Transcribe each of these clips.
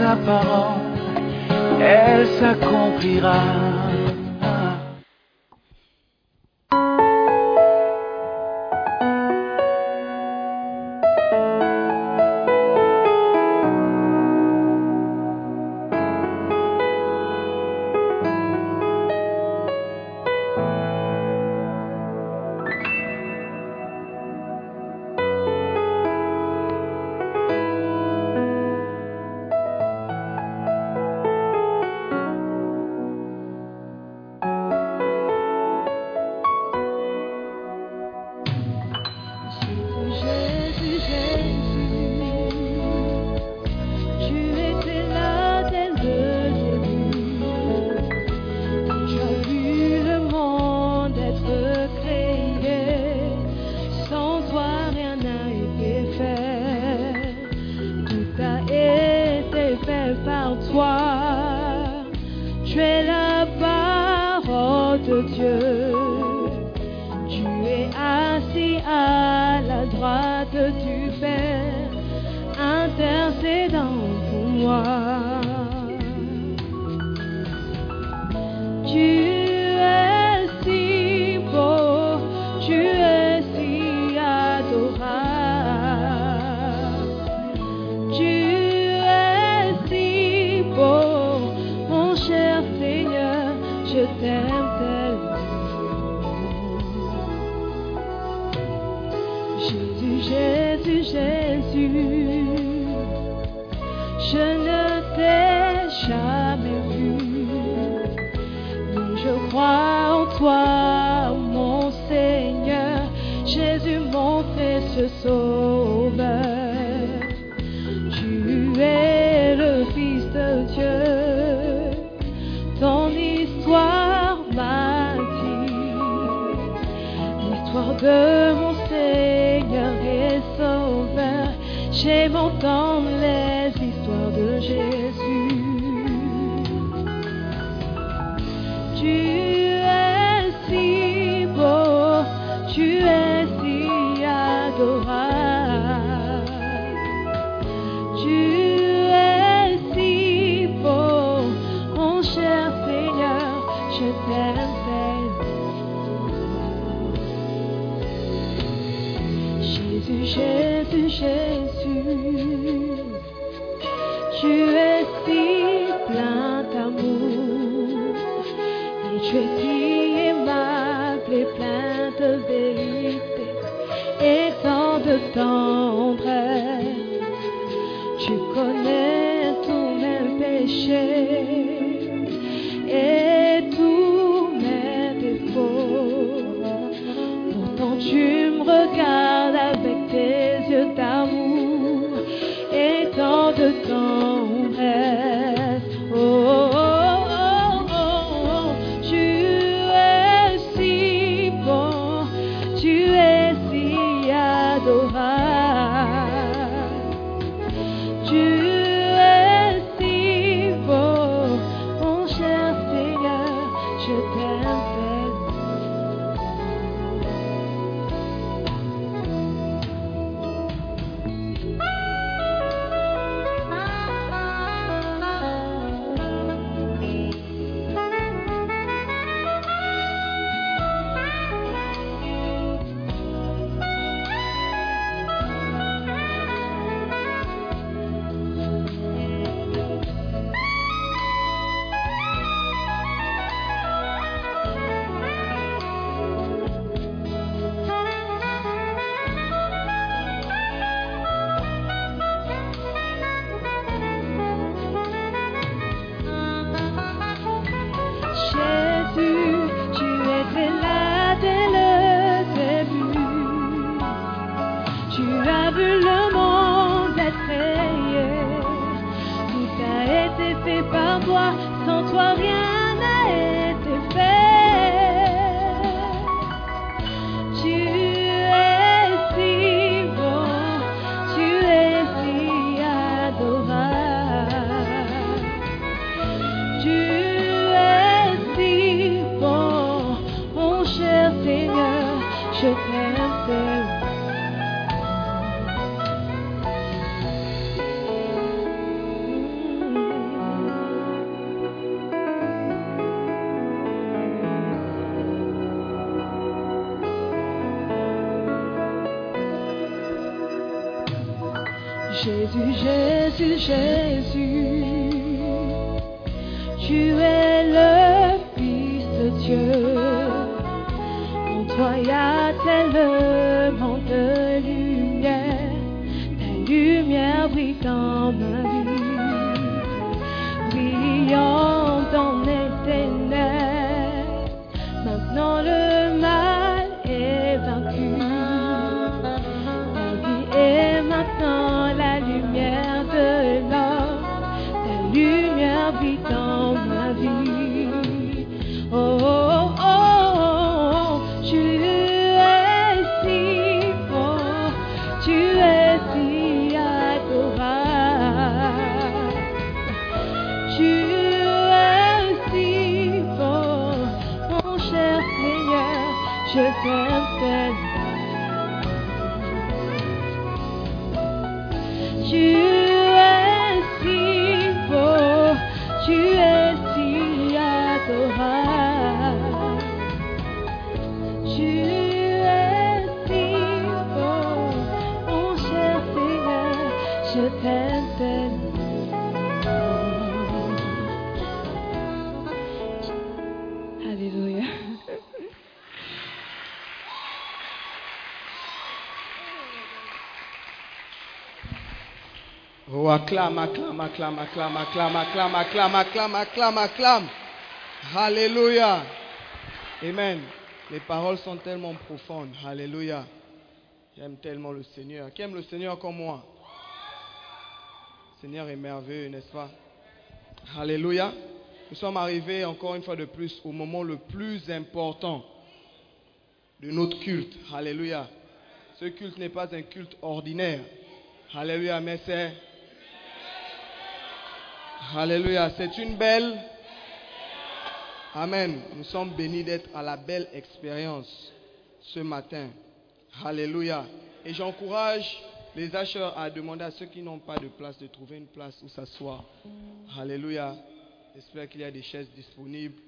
sa elle s'accomplira. Oh, acclame, acclame, acclame, acclame, acclame, acclame, acclame, acclame, acclame. Alléluia. Amen. Les paroles sont tellement profondes. Alléluia. J'aime tellement le Seigneur. Qui aime le Seigneur comme moi? Le Seigneur est merveilleux, n'est-ce pas? Alléluia. Nous sommes arrivés encore une fois de plus au moment le plus important de notre culte. Alléluia. Ce culte n'est pas un culte ordinaire. Alléluia, mais c'est... Alléluia, c'est une belle... Amen. Nous sommes bénis d'être à la belle expérience ce matin. Alléluia. Et j'encourage les acheteurs à demander à ceux qui n'ont pas de place de trouver une place où s'asseoir. Alléluia. J'espère qu'il y a des chaises disponibles.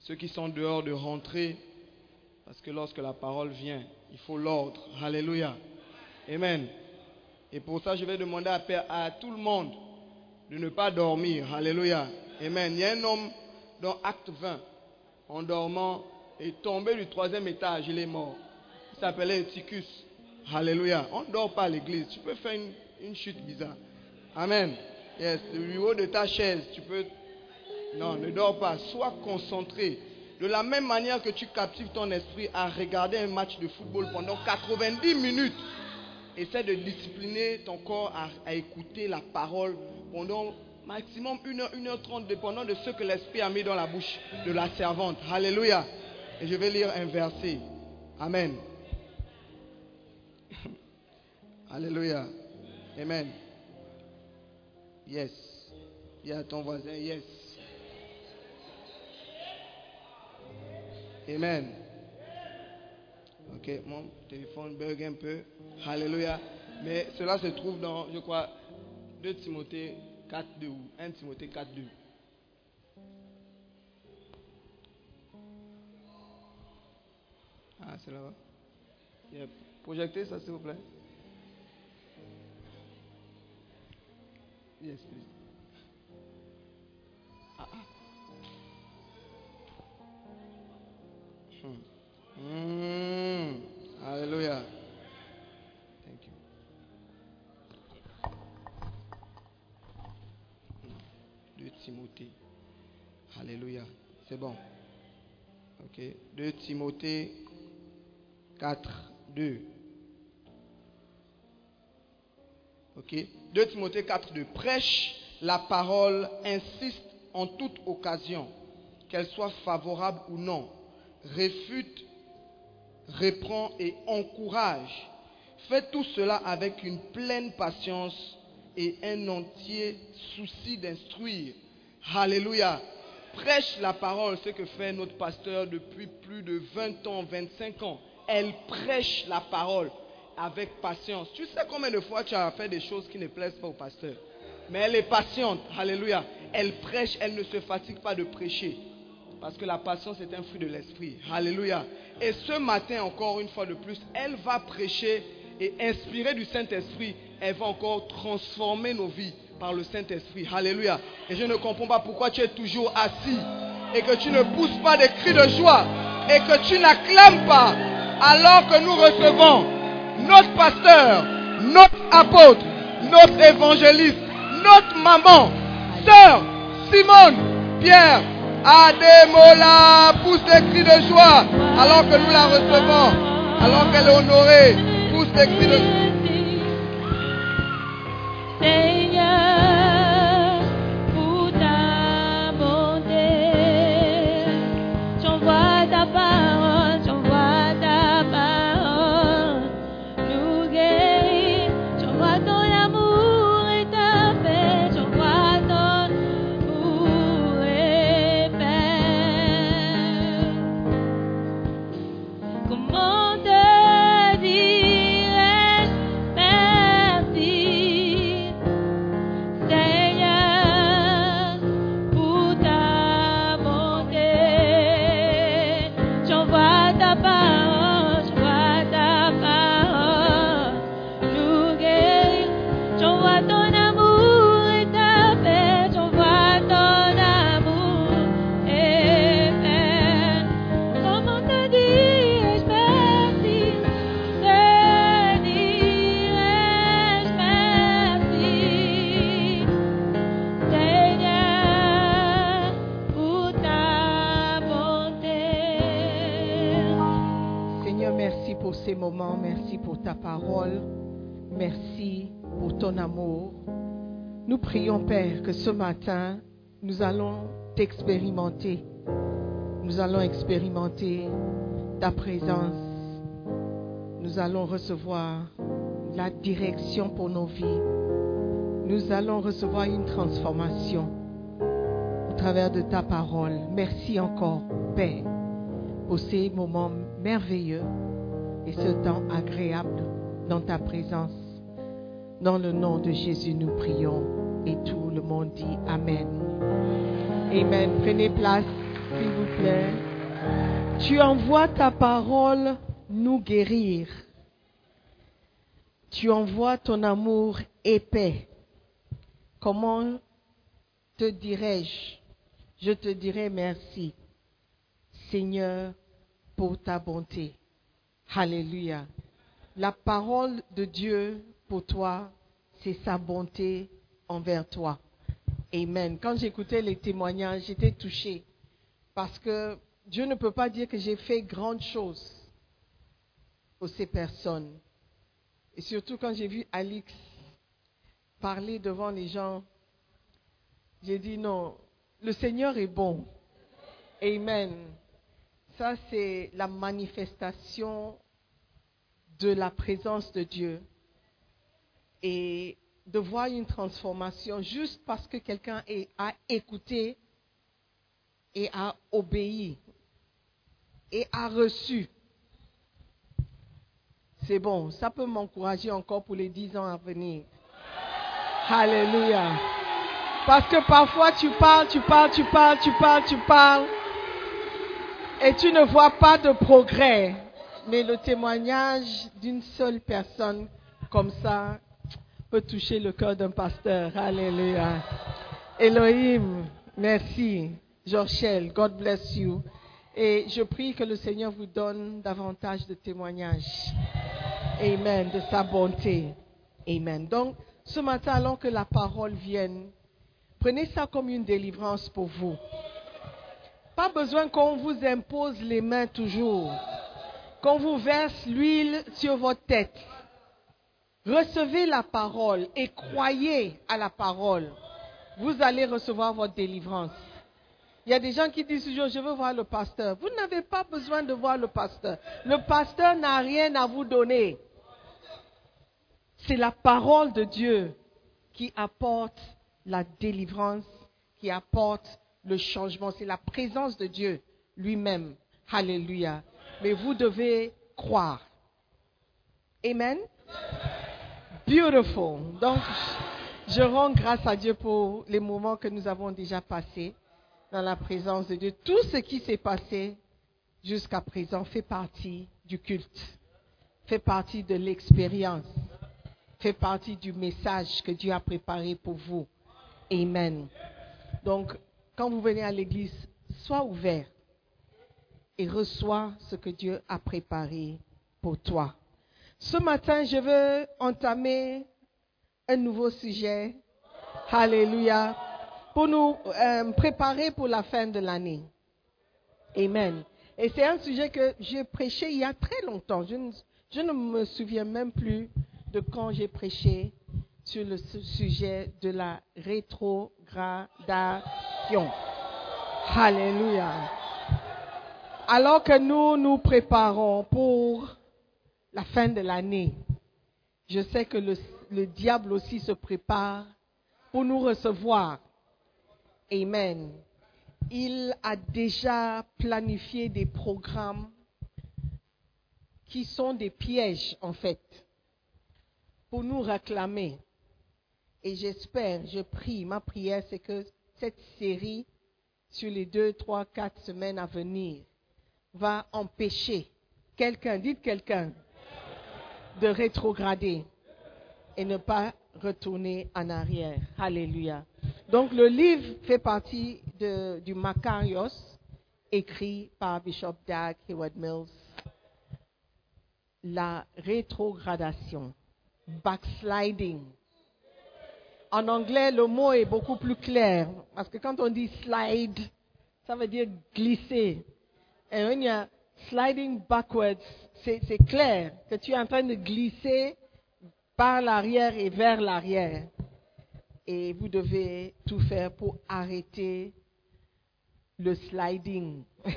Ceux qui sont dehors de rentrer, parce que lorsque la parole vient, il faut l'ordre. Alléluia. Amen. Et pour ça, je vais demander à, à tout le monde de ne pas dormir. Alléluia. Amen. Il y a un homme dans Acte 20, en dormant, est tombé du troisième étage. Il est mort. Il s'appelait Eutychus. Alléluia. On ne dort pas à l'église. Tu peux faire une, une chute bizarre. Amen. Yes. Du haut de ta chaise, tu peux. Non, ne dors pas. Sois concentré. De la même manière que tu captives ton esprit à regarder un match de football pendant 90 minutes. Essaie de discipliner ton corps à, écouter la parole pendant maximum 1h, 1h30, dépendant de ce que l'Esprit a mis dans la bouche de la servante. Alléluia. Et je vais lire un verset. Amen. Alléluia. Amen. Yes. Dis à ton voisin, yes. Amen. Ok, mon téléphone bug un peu. Alléluia. Mais cela se trouve dans, je crois, 2 Timothée 4, 2 ou 1 Timothée 4, 2. Ah, c'est là-bas. Yep. Projectez ça, s'il vous plaît. Yes, please. Ah, ah. Hmm. 2 Timothée. Alléluia. C'est bon. Ok. 2 Timothée 4, 2. Ok. 2 Timothée 4, 2. Prêche la parole, insiste en toute occasion, qu'elle soit favorable ou non. Réfute, reprend et encourage. Fais tout cela avec une pleine patience et un entier souci d'instruire. Alléluia. prêche la parole, ce que fait notre pasteur depuis plus de 20 ans, 25 ans. Elle prêche la parole avec patience. Tu sais combien de fois tu as fait des choses qui ne plaisent pas au pasteur? Mais elle est patiente. Alléluia. Elle prêche, elle ne se fatigue pas de prêcher. Parce que la patience est un fruit de l'esprit. Alléluia. Et ce matin, encore une fois de plus, elle va prêcher et inspirée du Saint-Esprit, elle va encore transformer nos vies par le Saint-Esprit. Alléluia. Et je ne comprends pas pourquoi tu es toujours assis et que tu ne pousses pas des cris de joie et que tu n'acclames pas alors que nous recevons notre pasteur, notre apôtre, notre évangéliste, notre maman, sœur Simone, Pierre, Ademola, pousse des cris de joie alors que nous la recevons, alors qu'elle est honorée, pousse des cris de joie. Merci pour ton amour. Nous prions, Père, que ce matin, nous allons t'expérimenter. Nous allons expérimenter ta présence. Nous allons recevoir la direction pour nos vies. Nous allons recevoir une transformation au travers de ta parole. Merci encore, Père, pour ces moments merveilleux et ce temps agréable dans ta présence. Dans le nom de Jésus, nous prions et tout le monde dit Amen. Amen. Prenez place, s'il vous plaît. Tu envoies ta parole nous guérir. Tu envoies ton amour épais. Comment te dirais-je? Je te dirai merci, Seigneur, pour ta bonté. Alléluia. La parole de Dieu pour toi, c'est sa bonté envers toi. Amen. Quand j'écoutais les témoignages, j'étais touchée parce que Dieu ne peut pas dire que j'ai fait grandes choses pour ces personnes. Et surtout quand j'ai vu Alix parler devant les gens, j'ai dit non, le Seigneur est bon. Amen. Ça, c'est la manifestation de la présence de Dieu. Et de voir une transformation juste parce que quelqu'un a écouté et a obéi et a reçu. C'est bon, ça peut m'encourager encore pour les dix ans à venir. Alléluia. Parce que parfois tu parles, tu parles, tu parles, tu parles, tu parles, et tu ne vois pas de progrès. Mais le témoignage d'une seule personne comme ça peut toucher le cœur d'un pasteur. Alléluia. Elohim, merci. Jorchel, God bless you. Et je prie que le Seigneur vous donne davantage de témoignages. Amen. De sa bonté. Amen. Donc, ce matin, alors que la parole vienne, prenez ça comme une délivrance pour vous. Pas besoin qu'on vous impose les mains toujours. Qu'on vous verse l'huile sur votre tête. Recevez la parole et croyez à la parole. Vous allez recevoir votre délivrance. Il y a des gens qui disent toujours, je veux voir le pasteur. Vous n'avez pas besoin de voir le pasteur. Le pasteur n'a rien à vous donner. C'est la parole de Dieu qui apporte la délivrance, qui apporte le changement. C'est la présence de Dieu lui-même. Alléluia. Mais vous devez croire. Amen. Beautiful. Donc, je rends grâce à Dieu pour les moments que nous avons déjà passés dans la présence de Dieu. Tout ce qui s'est passé jusqu'à présent fait partie du culte, fait partie de l'expérience, fait partie du message que Dieu a préparé pour vous. Amen. Donc, quand vous venez à l'église, sois ouvert et reçois ce que Dieu a préparé pour toi. Ce matin, je veux entamer un nouveau sujet. Alléluia. Pour nous euh, préparer pour la fin de l'année. Amen. Et c'est un sujet que j'ai prêché il y a très longtemps. Je ne, je ne me souviens même plus de quand j'ai prêché sur le sujet de la rétrogradation. Alléluia. Alors que nous nous préparons pour la fin de l'année, je sais que le, le diable aussi se prépare pour nous recevoir. Amen. Il a déjà planifié des programmes qui sont des pièges en fait pour nous réclamer. Et j'espère, je prie, ma prière c'est que cette série sur les deux, trois, quatre semaines à venir va empêcher quelqu'un, dites quelqu'un, de rétrograder et ne pas retourner en arrière. Alléluia. Donc le livre fait partie de, du Macarios, écrit par Bishop Dag Heward Mills. La rétrogradation, backsliding. En anglais, le mot est beaucoup plus clair, parce que quand on dit slide, ça veut dire glisser. Et quand il y a sliding backwards, c'est clair que tu es en train de glisser par l'arrière et vers l'arrière. Et vous devez tout faire pour arrêter le sliding.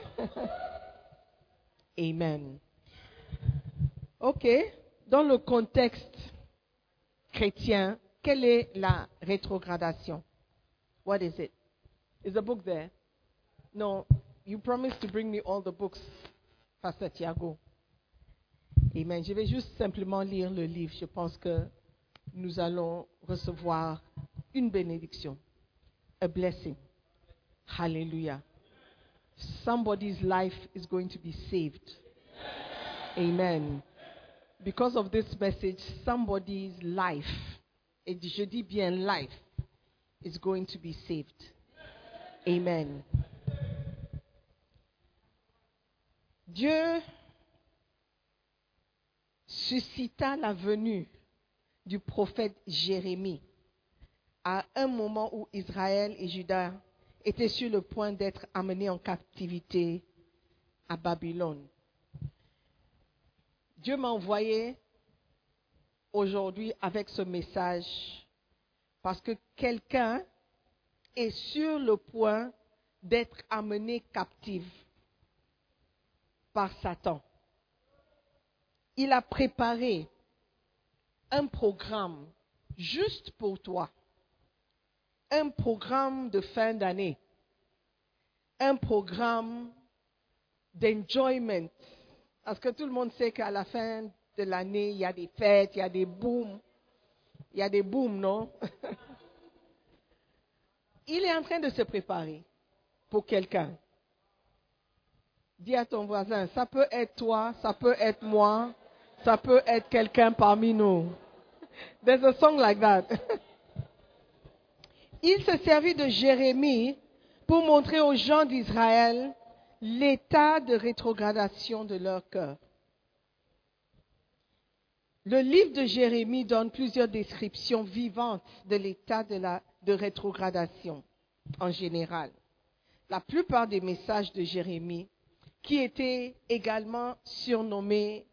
Amen. OK. Dans le contexte chrétien, quelle est la rétrogradation? What is it? Is the book there? No. You promised to bring me all the books, Pastor Tiago. Amen. Je vais juste simplement lire le livre. Je pense que nous allons recevoir une bénédiction. A blessing. Hallelujah. Somebody's life is going to be saved. Amen. Because of this message, somebody's life, et je dis bien life, is going to be saved. Amen. Dieu suscita la venue du prophète Jérémie à un moment où Israël et Juda étaient sur le point d'être amenés en captivité à Babylone. Dieu m'a envoyé aujourd'hui avec ce message parce que quelqu'un est sur le point d'être amené captif par Satan. Il a préparé un programme juste pour toi. Un programme de fin d'année. Un programme d'enjoyment. Parce que tout le monde sait qu'à la fin de l'année, il y a des fêtes, il y a des booms. Il y a des booms, non? Il est en train de se préparer pour quelqu'un. Dis à ton voisin, ça peut être toi, ça peut être moi, ça peut être quelqu'un parmi nous. There's a song like that. Il se servit de Jérémie pour montrer aux gens d'Israël l'état de rétrogradation de leur cœur. Le livre de Jérémie donne plusieurs descriptions vivantes de l'état de, de rétrogradation en général. La plupart des messages de Jérémie, qui étaient également surnommés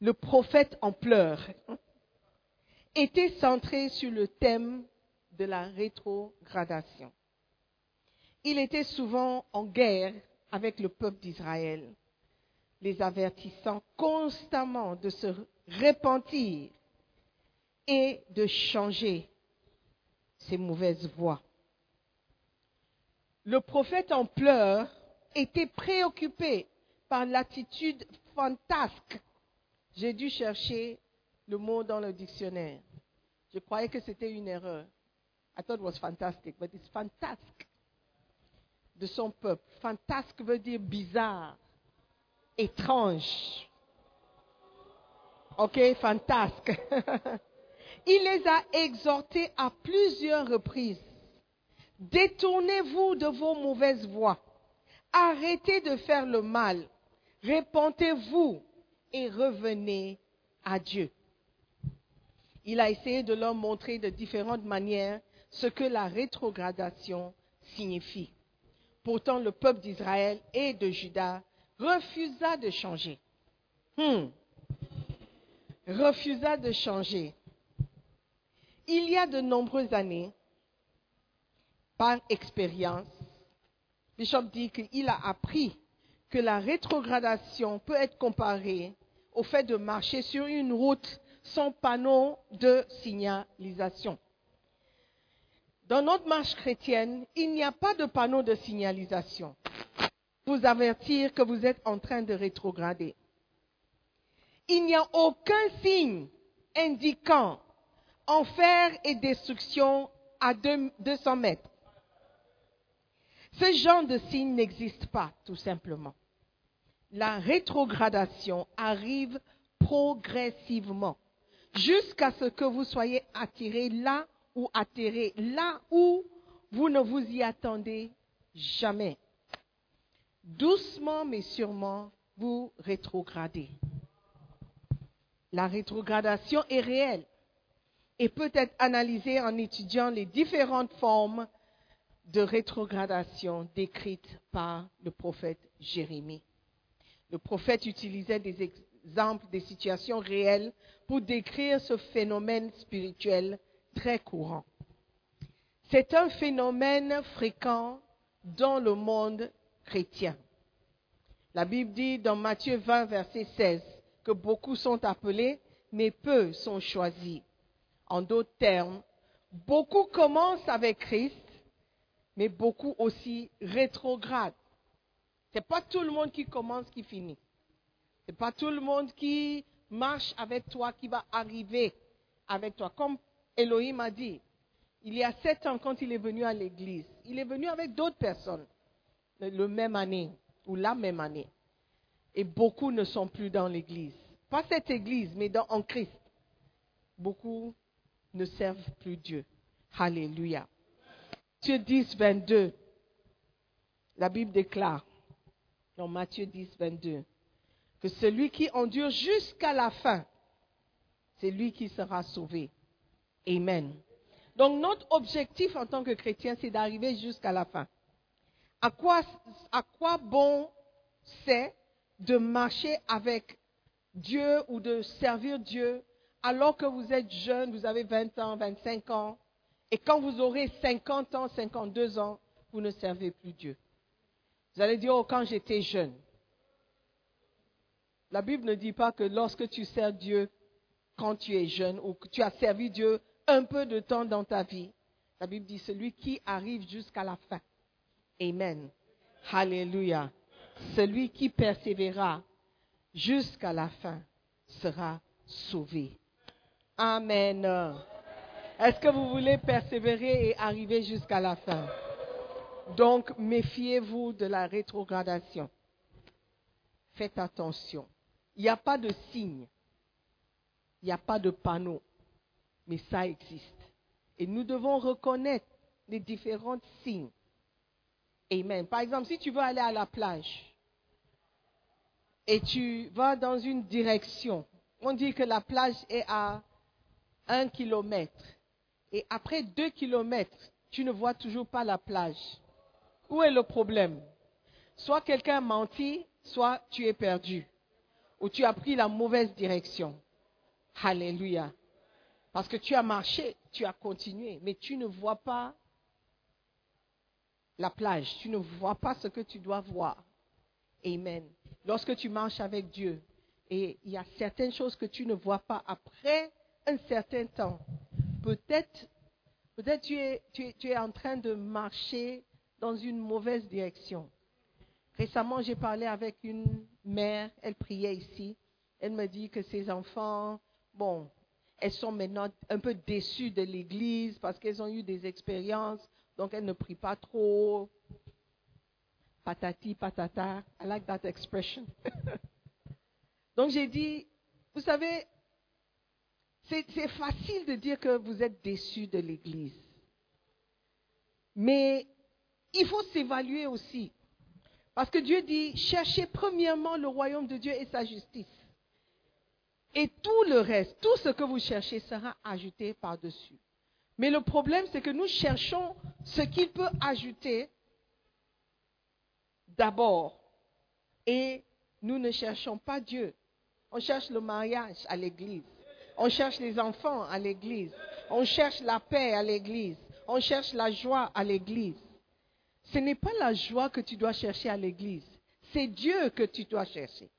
le prophète en pleurs, était centré sur le thème de la rétrogradation. Il était souvent en guerre avec le peuple d'Israël, les avertissant constamment de se repentir et de changer ses mauvaises voies. le prophète en pleurs était préoccupé par l'attitude fantasque. J'ai dû chercher le mot dans le dictionnaire. Je croyais que c'était une erreur. I thought it was fantastic, but it's fantasque de son peuple. Fantasque veut dire bizarre, étrange. Ok, fantasque. Il les a exhortés à plusieurs reprises. Détournez-vous de vos mauvaises voies. Arrêtez de faire le mal. Répentez-vous et revenez à Dieu. Il a essayé de leur montrer de différentes manières ce que la rétrogradation signifie. Pourtant, le peuple d'Israël et de Juda refusa de changer. Hmm. Refusa de changer. Il y a de nombreuses années, par expérience, Bishop dit qu'il a appris que la rétrogradation peut être comparée au fait de marcher sur une route sans panneau de signalisation. Dans notre marche chrétienne, il n'y a pas de panneau de signalisation. Vous avertir que vous êtes en train de rétrograder. Il n'y a aucun signe indiquant enfer et destruction à 200 mètres. Ce genre de signe n'existe pas, tout simplement. La rétrogradation arrive progressivement jusqu'à ce que vous soyez attiré là ou atterré là où vous ne vous y attendez jamais. Doucement mais sûrement, vous rétrogradez. La rétrogradation est réelle et peut être analysée en étudiant les différentes formes de rétrogradation décrites par le prophète Jérémie. Le prophète utilisait des exemples, des situations réelles pour décrire ce phénomène spirituel très courant. C'est un phénomène fréquent dans le monde chrétien. La Bible dit dans Matthieu 20, verset 16, que beaucoup sont appelés, mais peu sont choisis. En d'autres termes, beaucoup commencent avec Christ, mais beaucoup aussi rétrogradent. Ce n'est pas tout le monde qui commence qui finit. Ce n'est pas tout le monde qui marche avec toi qui va arriver avec toi. Comme Elohim a dit, il y a sept ans quand il est venu à l'église, il est venu avec d'autres personnes, le même année ou la même année. Et beaucoup ne sont plus dans l'église. Pas cette église, mais en Christ. Beaucoup ne servent plus Dieu. Alléluia. Matthieu 10, 22. La Bible déclare, dans Matthieu 10, 22, que celui qui endure jusqu'à la fin, c'est lui qui sera sauvé. Amen. Donc notre objectif en tant que chrétien, c'est d'arriver jusqu'à la fin. À quoi, à quoi bon c'est de marcher avec Dieu ou de servir Dieu alors que vous êtes jeune, vous avez 20 ans, 25 ans, et quand vous aurez 50 ans, 52 ans, vous ne servez plus Dieu. Vous allez dire, oh, quand j'étais jeune. La Bible ne dit pas que lorsque tu sers Dieu, quand tu es jeune, ou que tu as servi Dieu un peu de temps dans ta vie, la Bible dit celui qui arrive jusqu'à la fin. Amen. Alléluia. Celui qui persévérera jusqu'à la fin sera sauvé. Amen. Est-ce que vous voulez persévérer et arriver jusqu'à la fin? Donc, méfiez-vous de la rétrogradation. Faites attention. Il n'y a pas de signe. Il n'y a pas de panneau mais ça existe. Et nous devons reconnaître les différents signes. Amen. Par exemple, si tu veux aller à la plage et tu vas dans une direction, on dit que la plage est à un kilomètre. Et après deux kilomètres, tu ne vois toujours pas la plage. Où est le problème? Soit quelqu'un menti, soit tu es perdu. Ou tu as pris la mauvaise direction. Alléluia. Parce que tu as marché, tu as continué, mais tu ne vois pas la plage, tu ne vois pas ce que tu dois voir. Amen. Lorsque tu marches avec Dieu, et il y a certaines choses que tu ne vois pas après un certain temps, peut-être peut tu es, tu, es, tu es en train de marcher dans une mauvaise direction. Récemment, j'ai parlé avec une mère, elle priait ici. Elle me dit que ses enfants, bon, elles sont maintenant un peu déçues de l'Église parce qu'elles ont eu des expériences, donc elles ne prient pas trop. Patati, patata. I like that expression. donc j'ai dit, vous savez, c'est facile de dire que vous êtes déçus de l'Église. Mais il faut s'évaluer aussi. Parce que Dieu dit, cherchez premièrement le royaume de Dieu et sa justice. Et tout le reste, tout ce que vous cherchez sera ajouté par-dessus. Mais le problème, c'est que nous cherchons ce qu'il peut ajouter d'abord. Et nous ne cherchons pas Dieu. On cherche le mariage à l'église. On cherche les enfants à l'église. On cherche la paix à l'église. On cherche la joie à l'église. Ce n'est pas la joie que tu dois chercher à l'église. C'est Dieu que tu dois chercher.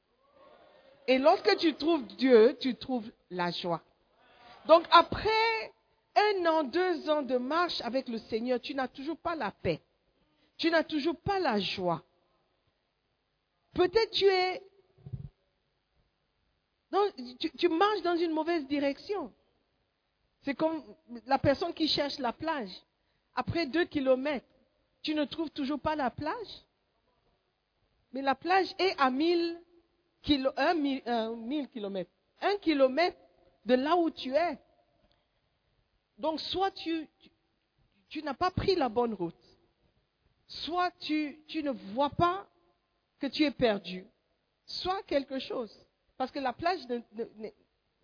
Et lorsque tu trouves Dieu, tu trouves la joie. Donc après un an, deux ans de marche avec le Seigneur, tu n'as toujours pas la paix. Tu n'as toujours pas la joie. Peut-être tu es tu, marches dans une mauvaise direction. C'est comme la personne qui cherche la plage. Après deux kilomètres, tu ne trouves toujours pas la plage. Mais la plage est à mille, kilomètres. Un kilomètre de là où tu es. Donc, soit tu, tu, n'as pas pris la bonne route, soit tu, tu ne vois pas que tu es perdu, soit quelque chose. Parce que la plage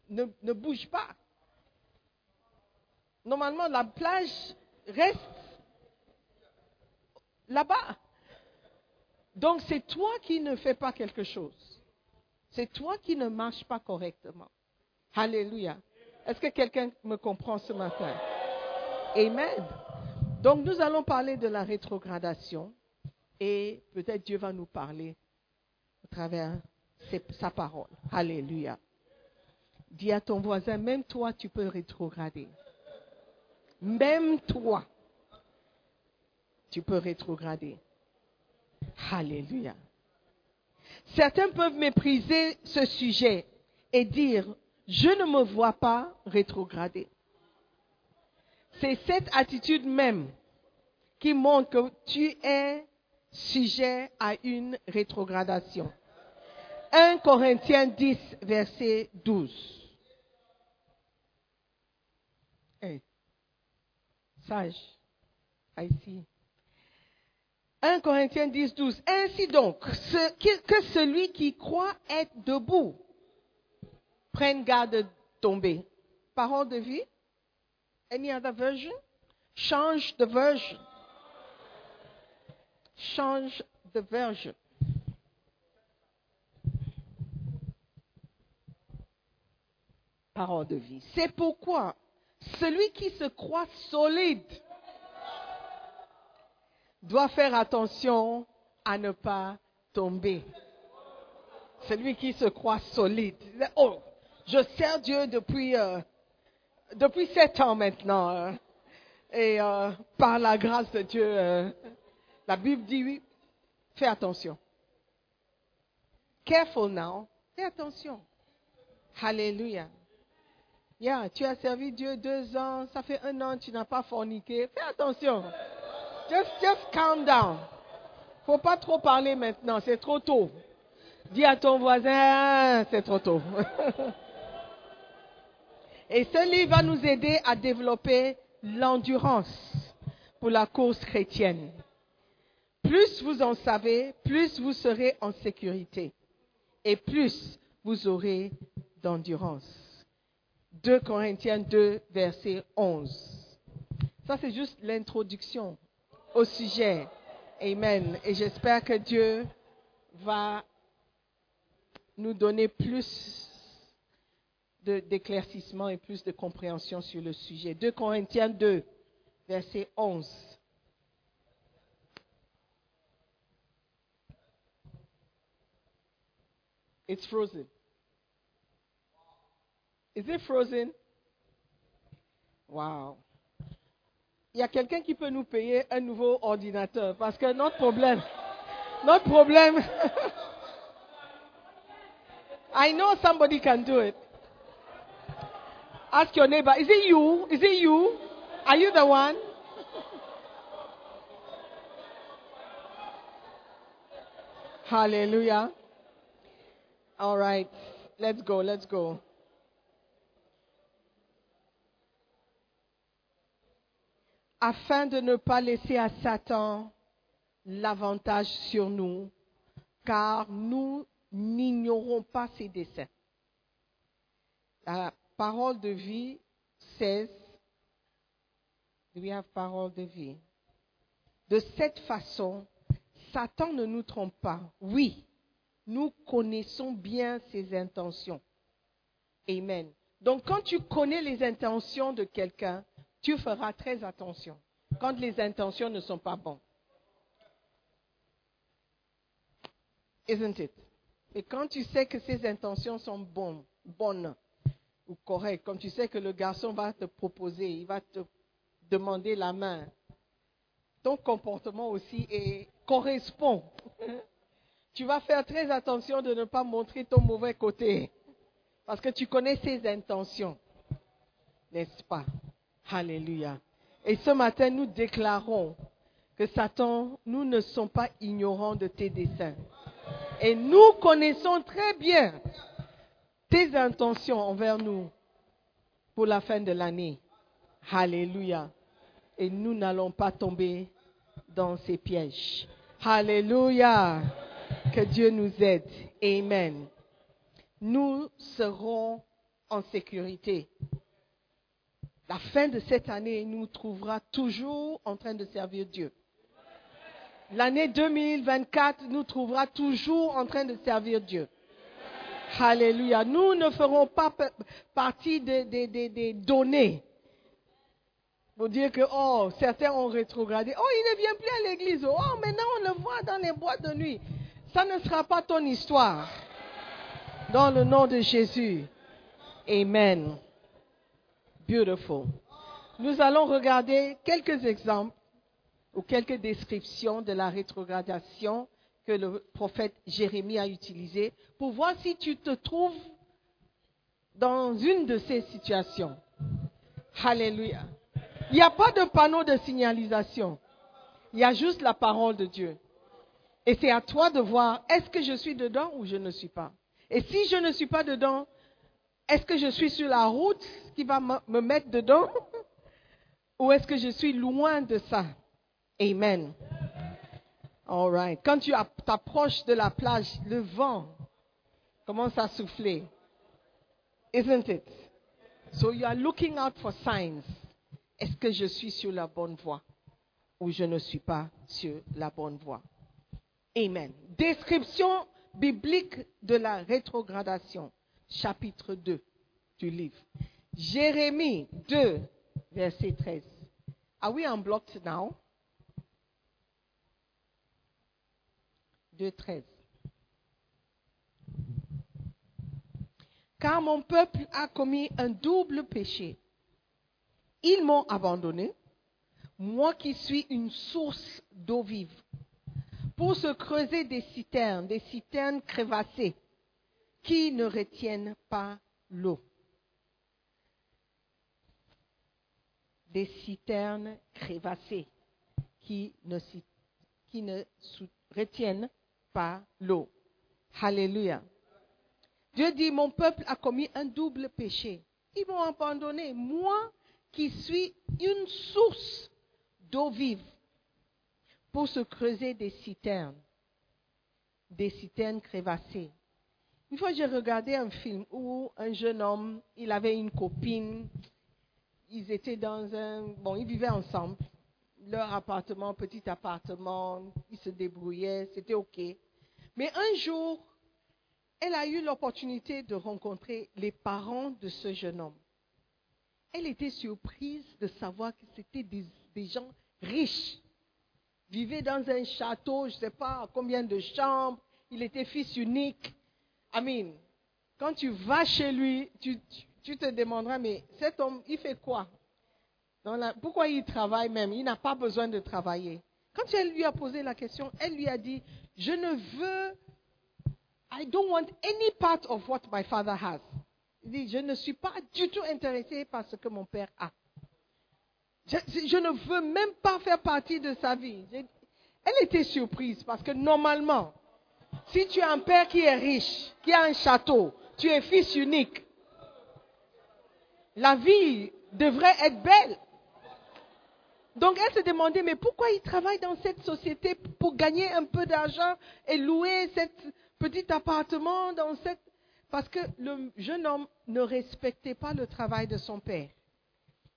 ne, bouge pas. Normalement, la plage reste là-bas. Donc c'est toi qui ne fais pas quelque chose. C'est toi qui ne marches pas correctement. Alléluia. Est-ce que quelqu'un me comprend ce matin? Amen. Donc nous allons parler de la rétrogradation et peut-être Dieu va nous parler à travers c'est sa parole. Alléluia. Dis à ton voisin, même toi, tu peux rétrograder. Même toi, tu peux rétrograder. Alléluia. Certains peuvent mépriser ce sujet et dire, je ne me vois pas rétrograder. C'est cette attitude même qui montre que tu es sujet à une rétrogradation. 1 Corinthiens 10, verset 12. Hey. Sage. Ici. 1 Corinthiens 10, 12. Ainsi donc, que, celui qui croit être debout prenne garde de tomber. Parole de vie? Any other version? Change the version. Change the version. Parole de vie. C'est pourquoi celui qui se croit solide doit faire attention à ne pas tomber. Celui qui se croit solide. Oh, je sers Dieu depuis, euh, sept ans maintenant. Euh, et euh, par la grâce de Dieu, la Bible dit oui, fais attention. Careful now. Fais attention. Hallelujah tu as servi Dieu deux ans, ça fait un an, tu n'as pas forniqué. Fais attention. Just, just calm down. Faut pas trop parler maintenant, c'est trop tôt. Dis à ton voisin, c'est trop tôt. Et ce livre va nous aider à développer l'endurance pour la cause chrétienne. Plus vous en savez, plus vous serez en sécurité et plus vous aurez d'endurance. 2 Corinthiens 2, verset 11. Ça, c'est juste l'introduction au sujet. Amen. Et j'espère que Dieu va nous donner plus d'éclaircissement et plus de compréhension sur le sujet. 2 Corinthiens 2, verset 11. It's frozen. Is it frozen? Wow. il y a quelqu'un qui peut nous payer un nouveau ordinateur parce que notre problème, notre problème, I know somebody can do it. Ask your neighbor, is it you? Is it you? Are you the one? Hallelujah. All right. Let's go. Let's go. Afin de ne pas laisser à Satan l'avantage sur nous, car nous n'ignorons pas ses desseins. La parole de vie 16. Do we have parole de vie? De cette façon, Satan ne nous trompe pas. Oui, nous connaissons bien ses intentions. Amen. Donc quand tu connais les intentions de quelqu'un, tu feras très attention quand les intentions ne sont pas bonnes. Isn't it? Et quand tu sais que ses intentions sont bonnes, bonnes ou correctes, comme tu sais que le garçon va te proposer, il va te demander la main, ton comportement aussi correspond. Tu vas faire très attention de ne pas montrer ton mauvais côté, parce que tu connais ses intentions, n'est-ce pas? Alléluia. Et ce matin, nous déclarons que Satan, nous ne sommes pas ignorants de tes desseins. Et nous connaissons très bien tes intentions envers nous pour la fin de l'année. Alléluia. Et nous n'allons pas tomber dans ces pièges. Alléluia. Que Dieu nous aide. Amen. Nous serons en sécurité. La fin de cette année nous trouvera toujours en train de servir Dieu. L'année 2024 nous trouvera toujours en train de servir Dieu. Alléluia. Nous ne ferons pas partie des, données pour dire que, oh, certains ont rétrogradé. Oh, il ne vient plus à l'église. Oh, maintenant on le voit dans les boîtes de nuit. Ça ne sera pas ton histoire. Dans le nom de Jésus. Amen. Beautiful. Nous allons regarder quelques exemples ou quelques descriptions de la rétrogradation que le prophète Jérémie a utilisé pour voir si tu te trouves dans une de ces situations. Alléluia. Il n'y a pas de panneau de signalisation. Il y a juste la parole de Dieu. Et c'est à toi de voir, est-ce que je suis dedans ou je ne suis pas? Et si je ne suis pas dedans, est-ce que je suis sur la route qui va me mettre dedans? Ou est-ce que je suis loin de ça? Amen. All right. Quand tu t'approches de la plage, le vent commence à souffler. Isn't it? So you are looking out for signs. Est-ce que je suis sur la bonne voie ou je ne suis pas sur la bonne voie? Amen. Description biblique de la rétrogradation, chapitre 2 du livre. Jérémie 2, verset 13. Are we unblocked now? 2, 13. Car mon peuple a commis un double péché. Ils m'ont abandonné, moi qui suis une source d'eau vive, pour se creuser des citernes, des citernes crévassées, qui ne retiennent pas l'eau. Des citernes crévassées, qui ne, retiennent pas l'eau. Alléluia. Dieu dit, mon peuple a commis un double péché. Ils m'ont abandonné, moi qui suis une source d'eau vive, pour se creuser des citernes, des citernes crévassées. Une fois, j'ai regardé un film où un jeune homme, il avait une copine, ils étaient dans un, bon, ils vivaient ensemble, leur appartement, petit appartement, ils se débrouillaient, c'était ok. Mais un jour, elle a eu l'opportunité de rencontrer les parents de ce jeune homme. Elle était surprise de savoir que c'était des, gens riches. Vivaient dans un château, je ne sais pas combien de chambres. Il était fils unique. Amen. Quand tu vas chez lui, tu, tu te demanderas, mais cet homme, il fait quoi? Dans la- pourquoi il travaille même? Il n'a pas besoin de travailler. Quand elle lui a posé la question, elle lui a dit, je ne veux, I don't want any part of what my father has. Il dit, je ne suis pas du tout intéressé par ce que mon père a. Je, je- ne veux même pas faire partie de sa vie. Elle était surprise parce que normalement, si tu as un père qui est riche, qui a un château, tu es fils unique, la vie devrait être belle. Donc elle se demandait, mais pourquoi il travaille dans cette société pour gagner un peu d'argent et louer cet petit appartement dans cette... Parce que le jeune homme ne respectait pas le travail de son père.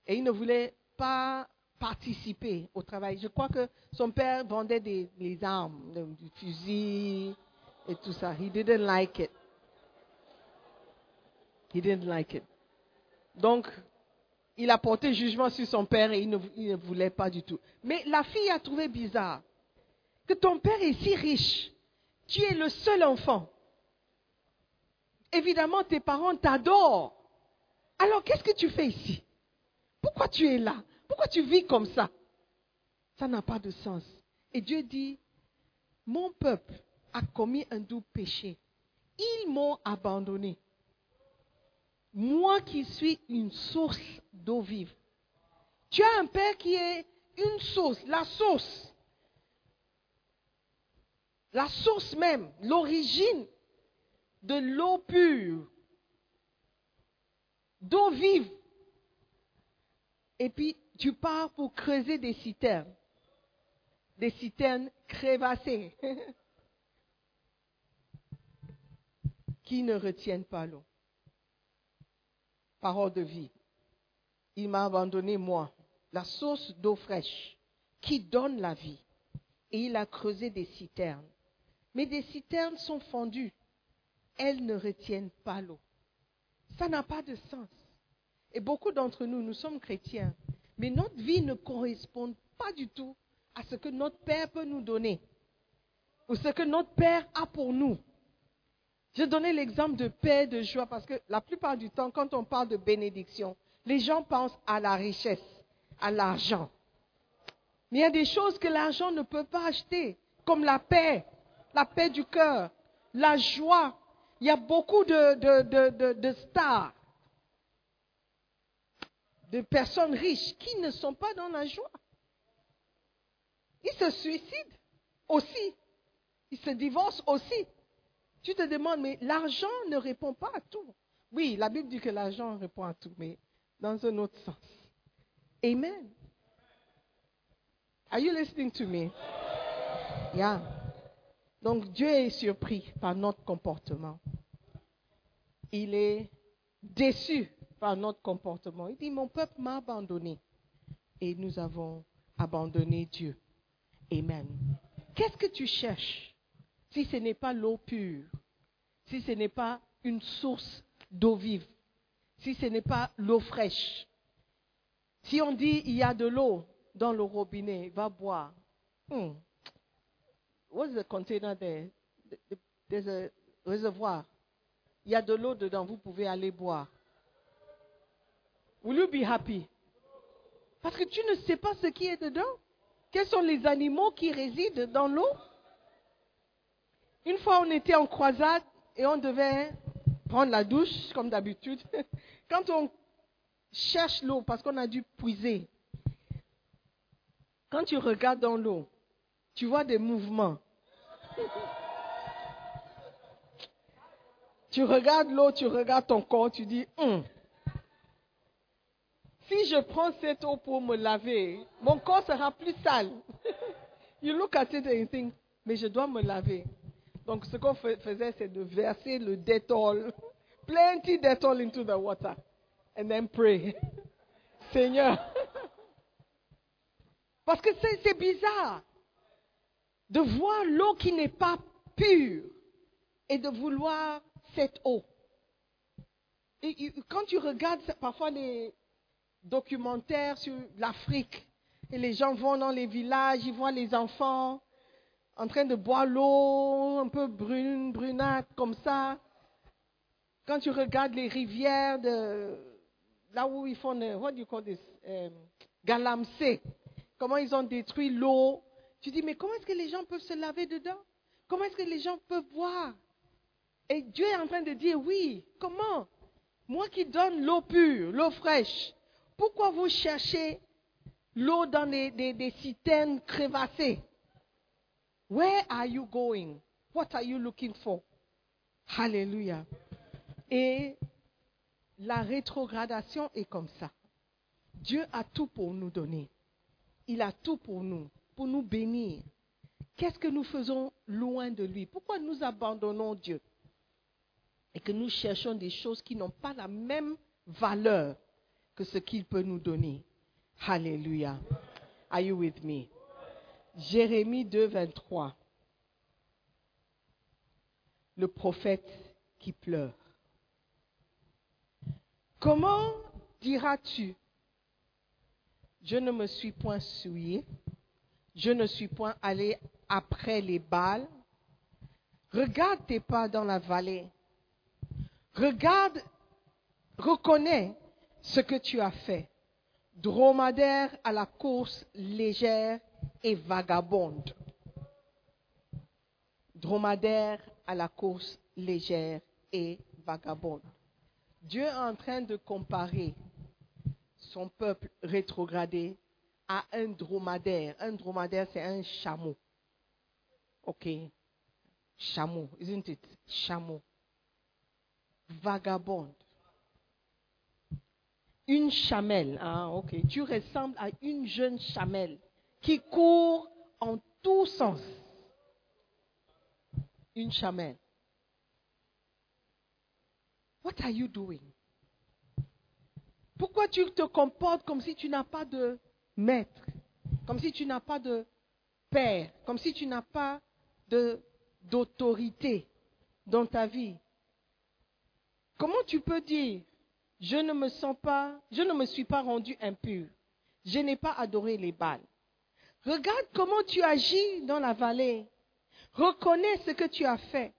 Et il ne voulait pas participer au travail. Je crois que son père vendait des, des armes, des des fusils et tout ça. He didn't like it. He didn't like it. Donc, il a porté jugement sur son père et il ne, il ne voulait pas du tout. Mais la fille a trouvé bizarre que ton père est si riche. Tu es le seul enfant. Évidemment, tes parents t'adorent. Alors, qu'est-ce que tu fais ici? Pourquoi tu es là? Pourquoi tu vis comme ça? Ça n'a pas de sens. Et Dieu dit, mon peuple a commis un doux péché. Ils m'ont abandonné. Moi qui suis une source d'eau vive. Tu as un père qui est une source, la source. La source même, l'origine de l'eau pure, d'eau vive. Et puis, tu pars pour creuser des citernes, des citernes crévassées, qui ne retiennent pas l'eau. Parole de vie. Il m'a abandonné, moi, la source d'eau fraîche, qui donne la vie. Et il a creusé des citernes. Mais des citernes sont fendues. Elles ne retiennent pas l'eau. Ça n'a pas de sens. Et beaucoup d'entre nous, nous sommes chrétiens, mais notre vie ne correspond pas du tout à ce que notre Père peut nous donner, ou ce que notre Père a pour nous. Je donnais l'exemple de paix, de joie, parce que la plupart du temps, quand on parle de bénédiction, les gens pensent à la richesse, à l'argent. Mais il y a des choses que l'argent ne peut pas acheter, comme la paix, la paix du cœur, la joie. Il y a beaucoup de, stars, de personnes riches qui ne sont pas dans la joie. Ils se suicident aussi. Ils se divorcent aussi. Tu te demandes, mais l'argent ne répond pas à tout. Oui, la Bible dit que l'argent répond à tout, mais dans un autre sens. Amen. Are you listening to me? Yeah. Donc Dieu est surpris par notre comportement. Il est déçu par notre comportement. Il dit, mon peuple m'a abandonné. Et nous avons abandonné Dieu. Amen. Qu'est-ce que tu cherches? Si ce n'est pas l'eau pure, si ce n'est pas une source d'eau vive, si ce n'est pas l'eau fraîche Si on dit il y a de l'eau dans le robinet, va boire. Hmm. What's the container there? There's a réservoir. Il y a de l'eau dedans, vous pouvez aller boire. Will you be happy? Parce que tu ne sais pas ce qui est dedans. Quels sont les animaux qui résident dans l'eau? Une fois, on était en croisade et on devait prendre la douche, comme d'habitude. Quand on cherche l'eau, parce qu'on a dû puiser, quand tu regardes dans l'eau, tu vois des mouvements. tu regardes l'eau, tu regardes ton corps, tu dis, Hum, si je prends cette eau pour me laver, mon corps sera plus sale. you look at it and you think, mais je dois me laver. Donc ce qu'on faisait, c'est de verser le détol, plenty détol into the water, and then pray. Seigneur. Parce que c'est bizarre de voir l'eau qui n'est pas pure et de vouloir cette eau. Et, quand tu regardes parfois les documentaires sur l'Afrique, et les gens vont dans les villages, ils voient les enfants en train de boire l'eau, un peu brune, brunâtre, comme ça. Quand tu regardes les rivières là où ils font, what do you call this, um, comment ils ont détruit l'eau. Tu dis, mais comment est-ce que les gens peuvent se laver dedans? Comment est-ce que les gens peuvent boire? Et Dieu est en train de dire, oui, comment? Moi qui donne l'eau pure, l'eau fraîche, pourquoi vous cherchez l'eau dans des citernes crevassées? Where are you going? What are you looking for? Hallelujah. Et la rétrogradation est comme ça. Dieu a tout pour nous donner. Il a tout pour nous, pour nous bénir. Qu'est-ce que nous faisons loin de lui? Pourquoi nous abandonnons Dieu? Et que nous cherchons des choses qui n'ont pas la même valeur que ce qu'il peut nous donner. Hallelujah. Are you with me? Jérémie 2, 23. Le prophète qui pleure. Comment diras-tu? Je ne me suis point souillé, je ne suis point allé après les balles. Regarde tes pas dans la vallée. Regarde, reconnais ce que tu as fait. Dromadaire à la course légère et vagabonde. Dromadaire à la course légère et vagabonde. Dieu est en train de comparer son peuple rétrogradé à un dromadaire. Un dromadaire, c'est un chameau. OK? Chameau, isn't it? Chameau. Vagabonde. Une chamelle. Ah, OK. Tu ressembles à une jeune chamelle qui court en tous sens. Une chamelle. What are you doing? Pourquoi tu te comportes comme si tu n'as pas de maître, comme si tu n'as pas de père, comme si tu n'as pas d'autorité dans ta vie? Comment tu peux dire, je ne me sens pas, je ne me suis pas rendu impur, je n'ai pas adoré les balles. Regarde comment tu agis dans la vallée. Reconnais ce que tu as fait.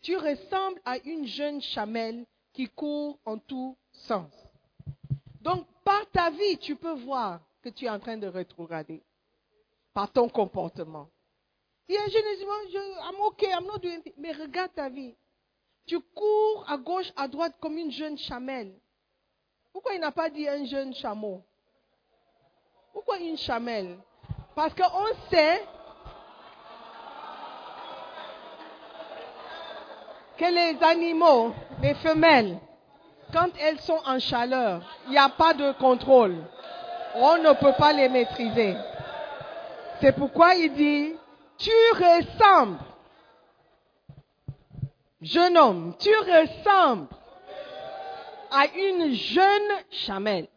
Tu ressembles à une jeune chamelle qui court en tous sens. Donc, par ta vie, tu peux voir que tu es en train de rétrograder. Par ton comportement. Il y a je, I'm okay, I'm not doing Mais regarde ta vie. Tu cours à gauche, à droite comme une jeune chamelle. Pourquoi il n'a pas dit un jeune chameau? Pourquoi une chamelle? Parce qu'on sait que les animaux, les femelles, quand elles sont en chaleur, il n'y a pas de contrôle. On ne peut pas les maîtriser. C'est pourquoi il dit, tu ressembles, jeune homme, tu ressembles à une jeune chamelle.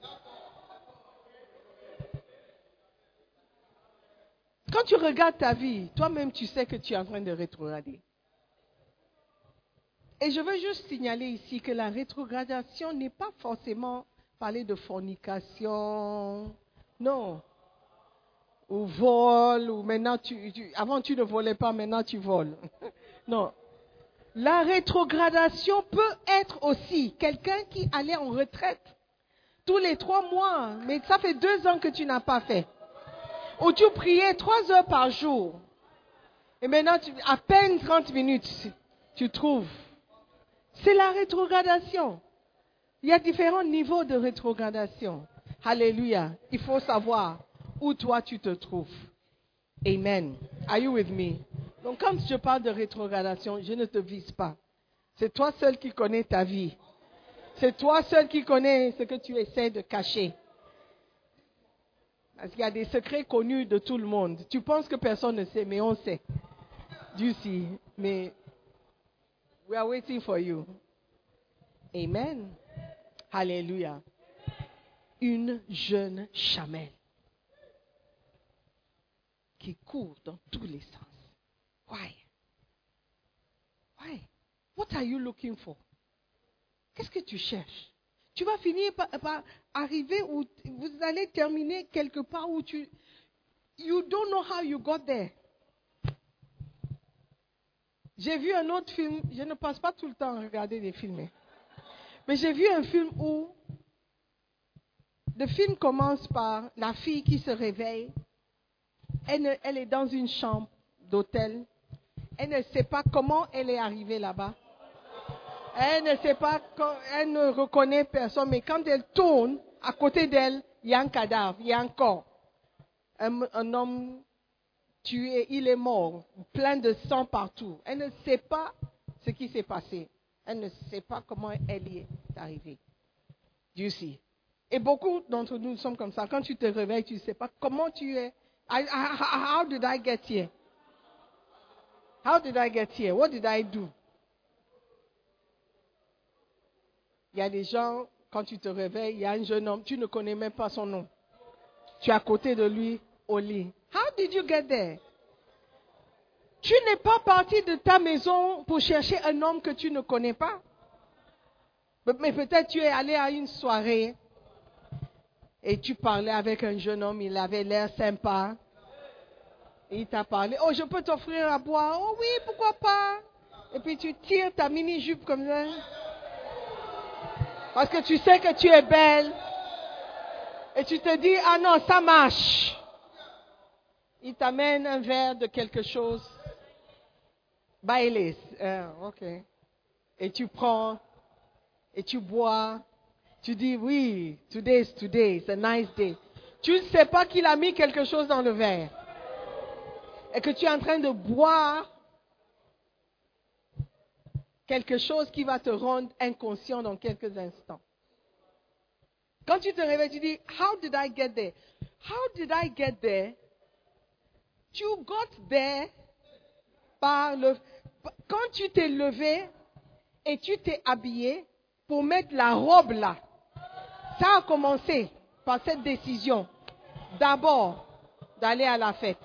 Quand tu regardes ta vie, toi-même tu sais que tu es en train de rétrograder. Et je veux juste signaler ici que la rétrogradation n'est pas forcément parler de fornication, non. Ou vol, ou maintenant tu, avant tu ne volais pas, maintenant tu voles. non. La rétrogradation peut être aussi quelqu'un qui allait en retraite tous les trois mois, mais ça fait deux ans que tu n'as pas fait. Ou tu priais trois heures par jour, et maintenant à peine 30 minutes, tu trouves c'est la rétrogradation. Il y a différents niveaux de rétrogradation. Alléluia. Il faut savoir où toi tu te trouves. Amen. Are you with me? Donc quand je parle de rétrogradation, je ne te vise pas. C'est toi seul qui connais ta vie. C'est toi seul qui connais ce que tu essaies de cacher. Parce qu'il y a des secrets connus de tout le monde. Tu penses que personne ne sait, mais on sait. Dieu sait. Mais We are waiting for you. Amen. Alléluia. Une jeune chamelle qui court dans tous les sens. Why? Why? What are you looking for? Qu'est-ce que tu cherches? Tu vas finir par, par, arriver où vous allez terminer quelque part où tu you don't know how you got there. J'ai vu un autre film, je ne pense pas tout le temps regarder des films, hein. mais j'ai vu un film où Le film commence par la fille qui se réveille. Elle, elle est dans une chambre d'hôtel. Elle ne sait pas comment elle est arrivée là-bas. Elle ne sait pas, elle ne reconnaît personne, mais quand elle tourne, à côté d'elle, il y a un cadavre, il y a un corps. Un, un homme tué, il est mort, plein de sang partout. Elle ne sait pas ce qui s'est passé. Elle ne sait pas comment elle y est arrivée. Dieu sait. Et beaucoup d'entre nous sommes comme ça. Quand tu te réveilles, tu ne sais pas comment tu es. I- I- how did I get here? How did I get here? What did I do? Il y a des gens, quand tu te réveilles, il y a un jeune homme, tu ne connais même pas son nom. Tu es à côté de lui au lit. How did you get there? Tu n'es pas parti de ta maison pour chercher un homme que tu ne connais pas. Mais peut-être tu es allé à une soirée et tu parlais avec un jeune homme, il avait l'air sympa. Il t'a parlé, oh je peux t'offrir à boire, oh oui, pourquoi pas? Et puis tu tires ta mini-jupe comme ça. Parce que tu sais que tu es belle. Et tu te dis, ah non, ça marche. Il t'amène un verre de quelque chose. Baileys. Ah, ok. Et tu prends, et tu bois. Tu dis, oui, today is today, it's a nice day. Tu ne sais pas qu'il a mis quelque chose dans le verre. Et que tu es en train de boire quelque chose qui va te rendre inconscient dans quelques instants. Quand tu te réveilles, tu dis, How did I get there? How did I get there? You got there par le. Quand tu t'es levé et tu t'es habillé pour mettre la robe là, ça a commencé par cette décision. D'abord, d'aller à la fête.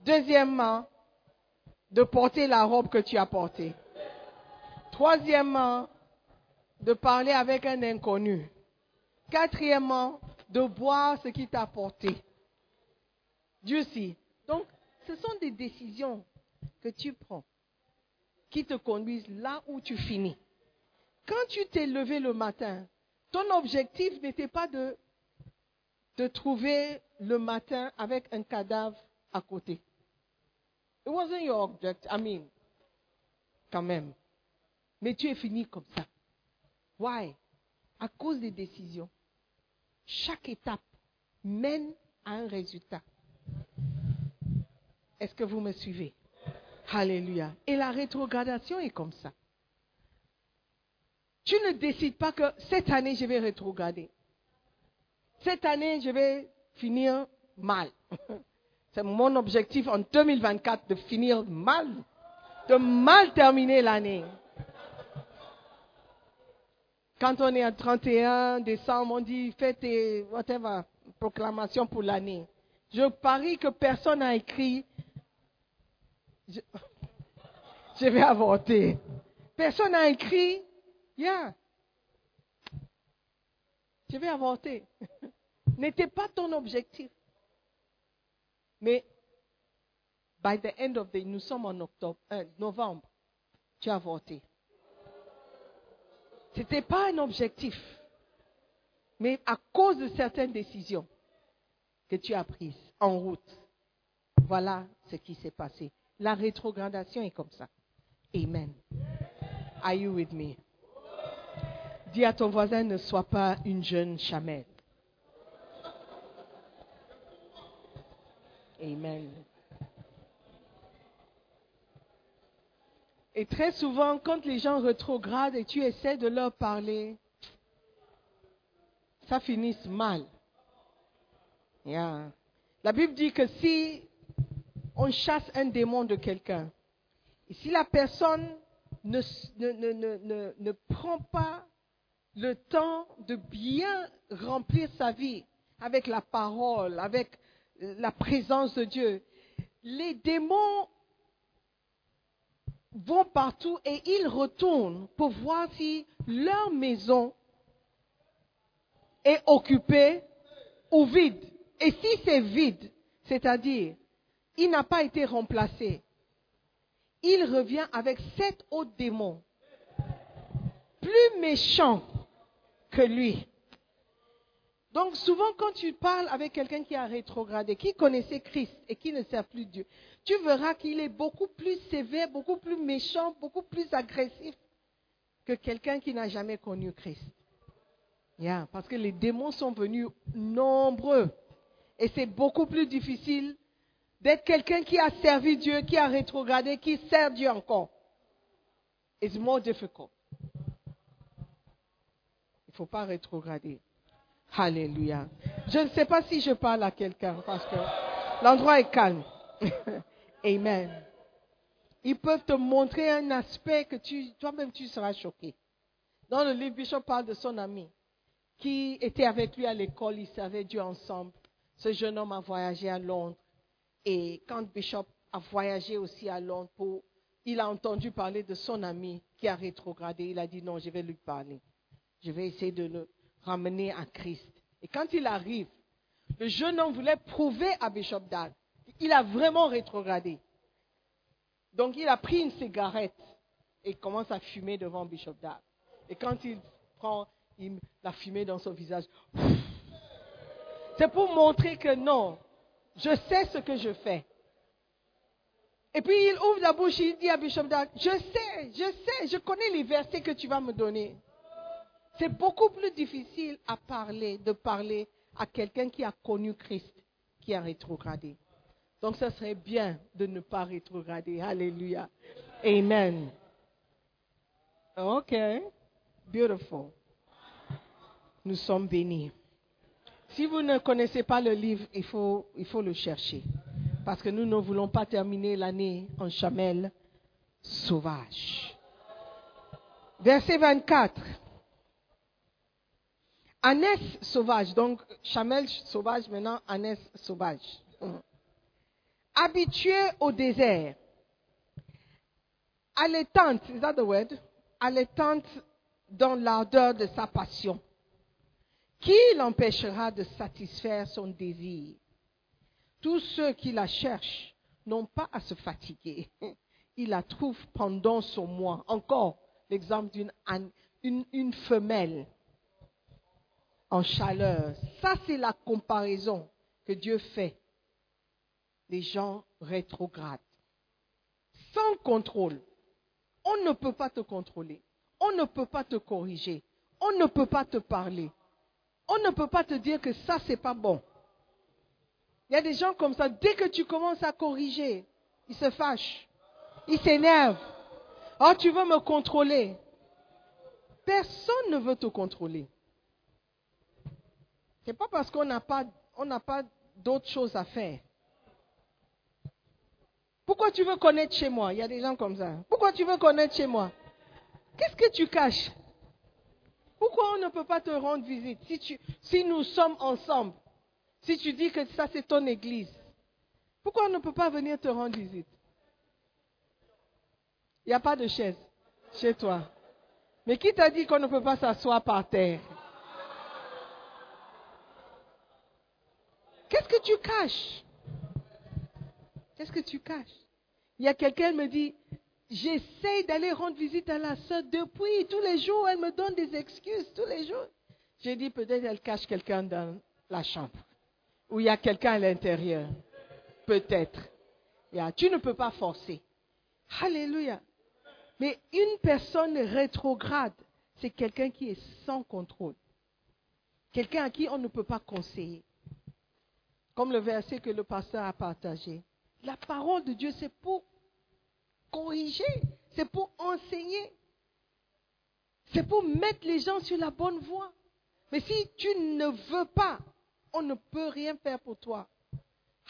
Deuxièmement, de porter la robe que tu as portée. Troisièmement, de parler avec un inconnu. Quatrièmement, de boire ce qui t'a porté. Dieu sait. Donc, ce sont des décisions que tu prends qui te conduisent là où tu finis. Quand tu t'es levé le matin, ton objectif n'était pas de de trouver le matin avec un cadavre à côté. It wasn't your object. I mean, quand même. Mais tu es fini comme ça. Why? À cause des décisions. Chaque étape mène à un résultat. Est-ce que vous me suivez? Alléluia. Et la rétrogradation est comme ça. Tu ne décides pas que cette année, je vais rétrograder. Cette année, je vais finir mal. C'est mon objectif en 2024 de finir mal, de mal terminer l'année. Quand on est à 31 décembre, on dit faites tes whatever, proclamations pour l'année. Je parie que personne n'a écrit je, vais avorter. Personne n'a écrit yeah, je vais avorter. N'était pas ton objectif. Mais by the end of the, nous sommes en octobre, euh, novembre, tu as avorté. Ce n'était pas un objectif, mais à cause de certaines décisions que tu as prises en route, voilà ce qui s'est passé. La rétrogradation est comme ça. Amen. Are you with me? Dis à ton voisin, ne sois pas une jeune chamelle. Amen. Et très souvent, quand les gens rétrogradent et tu essaies de leur parler, ça finit mal. Yeah. La Bible dit que si on chasse un démon de quelqu'un, et si la personne ne, ne, ne, ne, ne prend pas le temps de bien remplir sa vie avec la parole, avec la présence de Dieu, les démons vont partout et ils retournent pour voir si leur maison est occupée ou vide. Et si c'est vide, c'est-à-dire il n'a pas été remplacé, il revient avec sept autres démons, plus méchants que lui. Donc souvent quand tu parles avec quelqu'un qui a rétrogradé, qui connaissait Christ et qui ne sert plus Dieu, tu verras qu'il est beaucoup plus sévère, beaucoup plus méchant, beaucoup plus agressif que quelqu'un qui n'a jamais connu Christ. Parce que les démons sont venus nombreux. Et c'est beaucoup plus difficile d'être quelqu'un qui a servi Dieu, qui a rétrogradé, qui sert Dieu encore. It's more difficult. Il ne faut pas rétrograder. Alléluia. Je ne sais pas si je parle à quelqu'un parce que l'endroit est calme. Amen. Ils peuvent te montrer un aspect que toi-même tu seras choqué. Dans le livre, Bishop parle de son ami qui était avec lui à l'école, ils servaient Dieu ensemble. Ce jeune homme a voyagé à Londres. Et quand Bishop a voyagé aussi à Londres, il a entendu parler de son ami qui a rétrogradé. Il a dit non, je vais lui parler. Je vais essayer de le ramener à Christ. Et quand il arrive, le jeune homme voulait prouver à Bishop Dad qu'il a vraiment rétrogradé. Donc il a pris une cigarette et commence à fumer devant Bishop Dad. Et quand il prend il, la fumée dans son visage, c'est pour montrer que non, je sais ce que je fais. Et puis il ouvre la bouche, il dit à Bishop Dad, je sais, je sais, je connais les versets que tu vas me donner. C'est beaucoup plus difficile à parler, de parler à quelqu'un qui a connu Christ, qui a rétrogradé. Donc, ça serait bien de ne pas rétrograder. Alléluia. Amen. OK. Beautiful. Nous sommes bénis. Si vous ne connaissez pas le livre, il faut, il le chercher. Parce que nous ne voulons pas terminer l'année en chamelle sauvage. Verset 24. Anès sauvage, donc chamelle sauvage, maintenant anès sauvage. Habitué au désert, allaitante, is that the word? Allaitante dans l'ardeur de sa passion. Qui l'empêchera de satisfaire son désir? Tous ceux qui la cherchent n'ont pas à se fatiguer. Ils la trouvent pendant son mois. Encore l'exemple d'une une, une femelle en chaleur. Ça, c'est la comparaison que Dieu fait. Les gens rétrogrades. Sans contrôle. On ne peut pas te contrôler. On ne peut pas te corriger. On ne peut pas te parler. On ne peut pas te dire que ça, c'est pas bon. Il y a des gens comme ça, dès que tu commences à corriger, ils se fâchent. Ils s'énervent. Oh, tu veux me contrôler. Personne ne veut te contrôler. Ce n'est pas parce qu'on n'a pas, pas d'autres choses à faire. Pourquoi tu veux connaître chez moi? Il y a des gens comme ça. Pourquoi tu veux connaître chez moi? Qu'est-ce que tu caches? Pourquoi on ne peut pas te rendre visite? Si, nous sommes ensemble Si tu dis que ça c'est ton église, pourquoi on ne peut pas venir te rendre visite? Il n'y a pas de chaise chez toi. Mais qui t'a dit qu'on ne peut pas s'asseoir par terre? Qu'est-ce que tu caches? Qu'est-ce que tu caches? Il y a quelqu'un qui me dit, j'essaye d'aller rendre visite à la soeur depuis tous les jours, elle me donne des excuses tous les jours. J'ai dit, peut-être elle cache quelqu'un dans la chambre. Ou il y a quelqu'un à l'intérieur. Peut-être. Tu ne peux pas forcer. Alléluia. Mais une personne rétrograde, c'est quelqu'un qui est sans contrôle. Quelqu'un à qui on ne peut pas conseiller. Comme le verset que le pasteur a partagé. La parole de Dieu, c'est pour corriger, c'est pour enseigner, c'est pour mettre les gens sur la bonne voie. Mais si tu ne veux pas, on ne peut rien faire pour toi.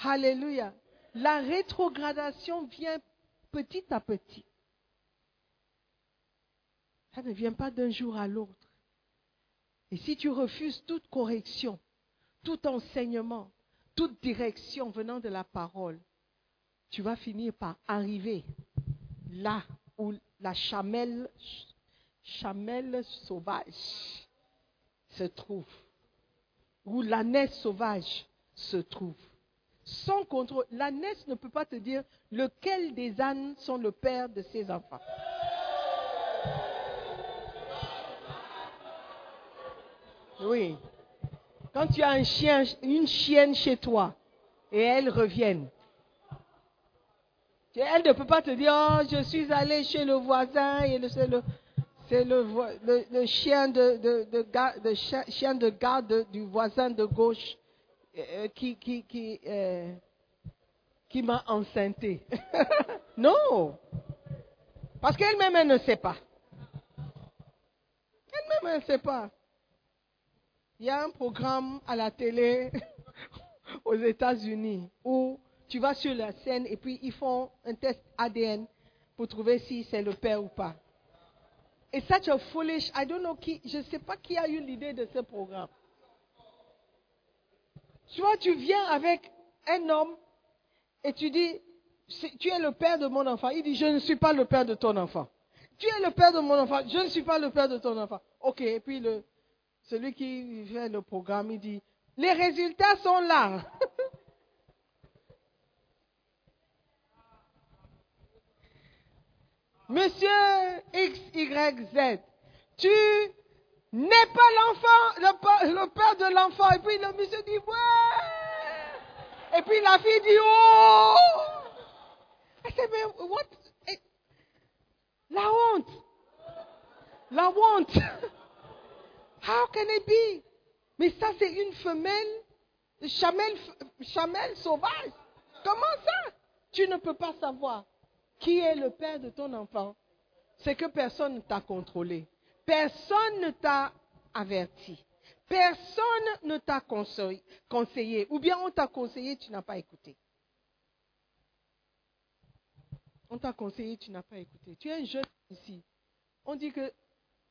Alléluia. La rétrogradation vient petit à petit. Ça ne vient pas d'un jour à l'autre. Et si tu refuses toute correction, tout enseignement, toute direction venant de la parole, tu vas finir par arriver là où la chamelle, sauvage se trouve, où l'ânesse sauvage se trouve. Sans contrôle, l'ânesse ne peut pas te dire lequel des ânes sont le père de ses enfants. Oui. Quand tu as une chienne chez toi et elles reviennent, elle ne peut pas te dire, oh, je suis allé chez le voisin et c'est le, chien de, garde du voisin de gauche euh, qui, qui, qui, euh, qui m'a enceinté. non. Parce qu'elle-même, elle ne sait pas. Elle-même, elle ne sait pas. Il y a un programme à la télé aux États-Unis où tu vas sur la scène et puis ils font un test ADN pour trouver si c'est le père ou pas. Et such a foolish, I don't know qui, je ne sais pas qui a eu l'idée de ce programme. Tu vois, tu viens avec un homme et tu dis, tu es le père de mon enfant. Il dit, je ne suis pas le père de ton enfant. Tu es le père de mon enfant, je ne suis pas le père de ton enfant. Ok, et puis le, celui qui fait le programme, il dit, les résultats sont là. Monsieur X, Y, Z, tu n'es pas l'enfant, le, père de l'enfant. Et puis le monsieur dit, ouais. Et puis la fille dit, oh. I said, mais what? La honte. La honte. How can it be? Mais ça, c'est une femelle, chamelle, chamelle sauvage. Comment ça? Tu ne peux pas savoir qui est le père de ton enfant, c'est que personne ne t'a contrôlé. Personne ne t'a averti. Personne ne t'a conseillé. Ou bien on t'a conseillé, tu n'as pas écouté. On t'a conseillé, tu n'as pas écouté. Tu es un jeune ici. On dit que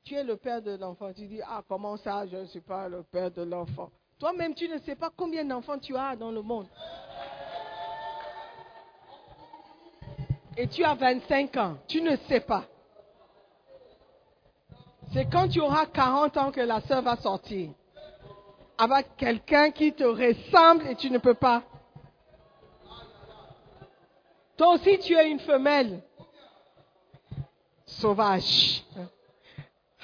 tu es le père de l'enfant. Tu dis, ah, comment ça, je ne suis pas le père de l'enfant? Toi-même, tu ne sais pas combien d'enfants tu as dans le monde. Et tu as 25 ans, tu ne sais pas. C'est quand tu auras 40 ans que la sœur va sortir. Avec quelqu'un qui te ressemble et tu ne peux pas. Toi aussi, tu es une femelle. Sauvage.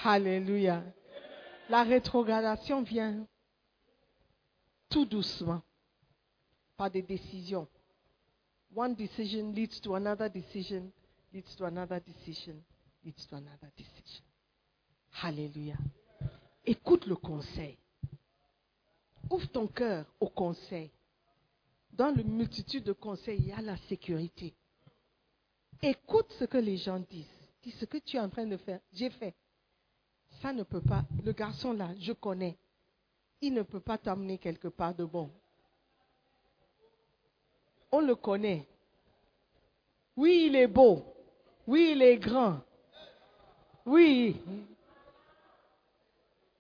Alléluia. La rétrogradation vient tout doucement par des décisions. One decision leads to another decision, leads to another decision, leads to another decision. Alléluia. Écoute le conseil. Ouvre ton cœur au conseil. Dans la multitude de conseils, il y a la sécurité. Écoute ce que les gens disent. Dis ce que tu es en train de faire. J'ai fait. Ça ne peut pas. Le garçon là, je connais. Il ne peut pas t'amener quelque part de bon on le connaît. Oui, il est beau. Oui, il est grand. Oui.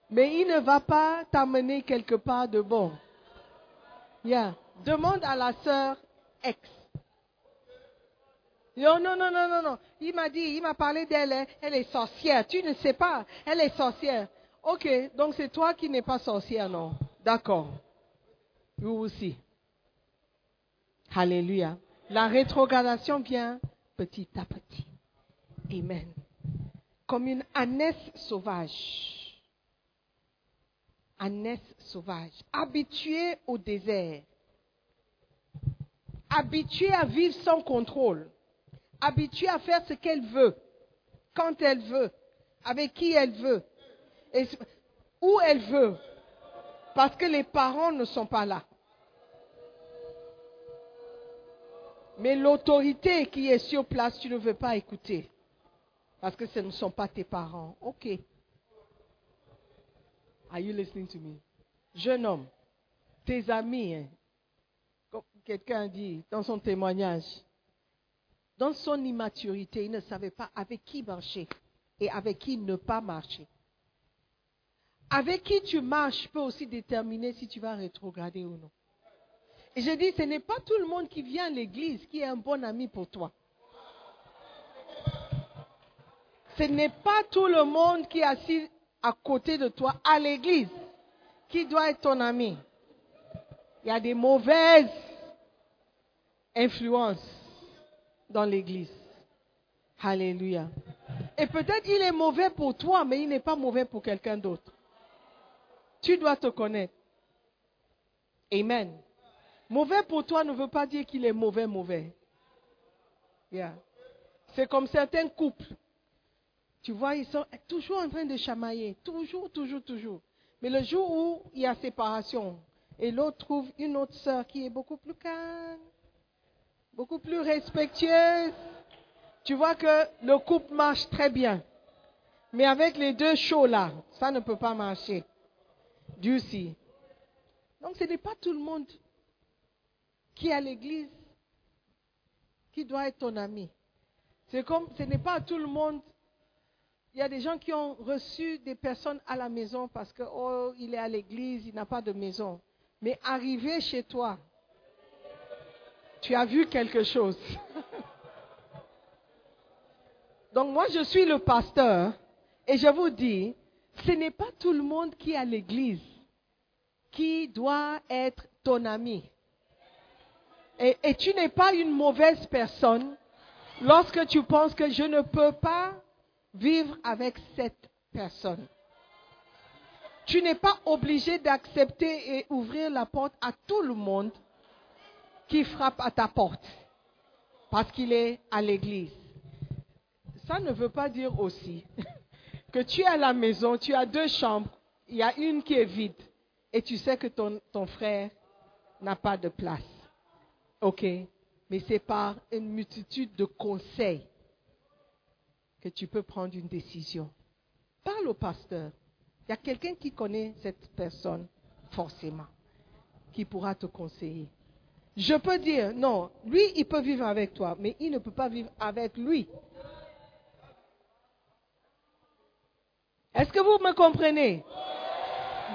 Mais il ne va pas t'amener quelque part de bon. Yeah. Demande à la sœur ex. Non, non, non, non, non, non. Il m'a dit, il m'a parlé d'elle, hein. elle est sorcière. Tu ne sais pas, elle est sorcière. Ok, donc c'est toi qui n'es pas sorcière, non? D'accord. Vous aussi. Alléluia. La rétrogradation vient petit à petit. Amen. Comme une ânesse sauvage. Ânesse sauvage. Habituée au désert. Habituée à vivre sans contrôle. Habituée à faire ce qu'elle veut. Quand elle veut. Avec qui elle veut. Où elle veut. Parce que les parents ne sont pas là. Mais l'autorité qui est sur place, tu ne veux pas écouter. Parce que ce ne sont pas tes parents. OK. Are you listening to me? Jeune homme, tes amis, hein, comme quelqu'un dit dans son témoignage, dans son immaturité, il ne savait pas avec qui marcher et avec qui ne pas marcher. Avec qui tu marches peut aussi déterminer si tu vas rétrograder ou non. Je dis, ce n'est pas tout le monde qui vient à l'église qui est un bon ami pour toi. Ce n'est pas tout le monde qui est assis à côté de toi à l'église qui doit être ton ami. Il y a des mauvaises influences dans l'église. Alléluia. Et peut-être il est mauvais pour toi, mais il n'est pas mauvais pour quelqu'un d'autre. Tu dois te connaître. Amen. Mauvais pour toi ne veut pas dire qu'il est mauvais, mauvais. Yeah. C'est comme certains couples. Tu vois, ils sont toujours en train de chamailler. Toujours, toujours, toujours. Mais le jour où il y a séparation, et l'autre trouve une autre sœur qui est beaucoup plus calme, beaucoup plus respectueuse, tu vois que le couple marche très bien. Mais avec les deux chauds là, ça ne peut pas marcher. Dieu si. Donc ce n'est pas tout le monde qui est à l'église qui doit être ton ami. C'est comme, ce n'est pas tout le monde. Il y a des gens qui ont reçu des personnes à la maison parce que, oh, il est à l'église, il n'a pas de maison. Mais arrivé chez toi, tu as vu quelque chose. Donc moi, je suis le pasteur et je vous dis, ce n'est pas tout le monde qui est à l'église qui doit être ton ami. Et, tu n'es pas une mauvaise personne lorsque tu penses que je ne peux pas vivre avec cette personne. Tu n'es pas obligé d'accepter et ouvrir la porte à tout le monde qui frappe à ta porte parce qu'il est à l'église. Ça ne veut pas dire aussi que tu es à la maison, tu as deux chambres, il y a une qui est vide et tu sais que ton frère n'a pas de place. OK Mais c'est par une multitude de conseils que tu peux prendre une décision. Parle au pasteur. Il y a quelqu'un qui connaît cette personne, forcément, qui pourra te conseiller. Je peux dire, non, lui, il peut vivre avec toi, mais il ne peut pas vivre avec lui. Est-ce que vous me comprenez?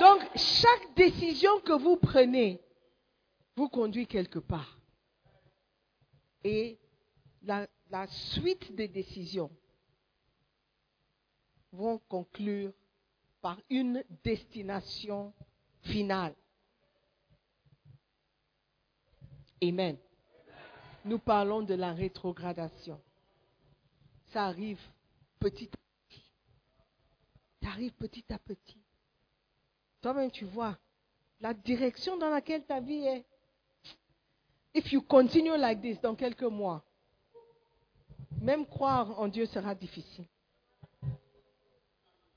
Donc, chaque décision que vous prenez vous conduit quelque part. Et la, suite des décisions vont conclure par une destination finale. Amen. Nous parlons de la rétrogradation. Ça arrive petit à petit. Ça arrive petit à petit. Toi-même, tu vois la direction dans laquelle ta vie est. If you continue like this dans quelques mois, même croire en Dieu sera difficile.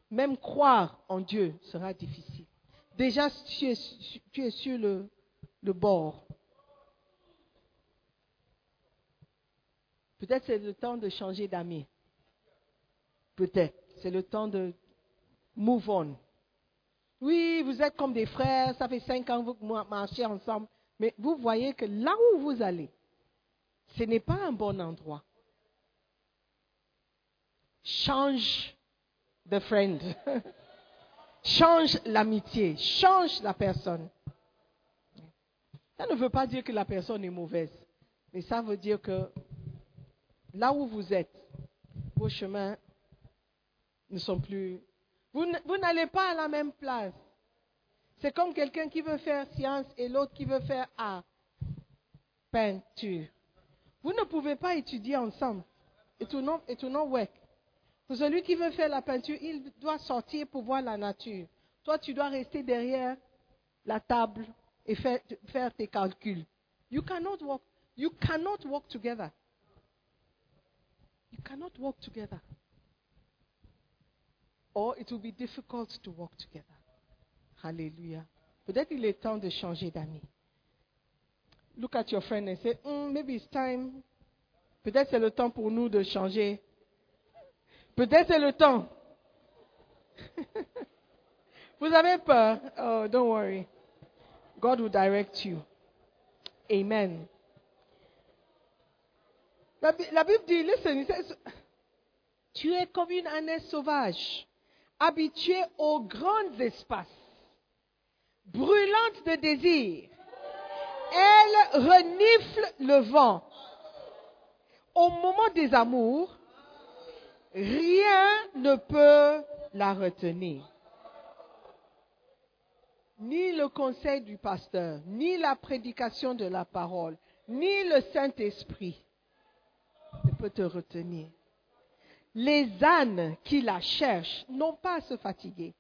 Même croire en Dieu sera difficile. Déjà, tu es, sur le, le bord. Peut-être c'est le temps de changer d'amis. Peut-être. C'est le temps de move on. Oui, vous êtes comme des frères, ça fait cinq ans que vous marchez ensemble. Mais vous voyez que là où vous allez, ce n'est pas un bon endroit. Change de friend. change l'amitié, change la personne. Ça ne veut pas dire que la personne est mauvaise, mais ça veut dire que là où vous êtes, vos chemins ne sont plus... Vous, n'allez pas à la même place. C'est comme quelqu'un qui veut faire science et l'autre qui veut faire art, peinture. Vous ne pouvez pas étudier ensemble. Et tout non, et tout non work. Celui qui veut faire la peinture, il doit sortir pour voir la nature. Toi, tu dois rester derrière la table et faire, faire tes calculs. You cannot walk. You cannot walk together. You cannot walk together. Or it will be difficult to walk together. Hallelujah. Peut-être il est temps de changer d'amis. Look at your friend and say, mm, maybe it's time. Peut-être c'est le temps pour nous de changer. Peut-être c'est le temps. Vous avez peur? Oh, don't worry. God will direct you. Amen. La, la Bible dit, listen, says, tu es comme une ânesse sauvage, habituée aux grands espaces, brûlante de désir. Elle renifle le vent. Au moment des amours, rien ne peut la retenir. Ni le conseil du pasteur, ni la prédication de la parole, ni le Saint-Esprit ne peut te retenir. Les ânes qui la cherchent n'ont pas à se fatiguer.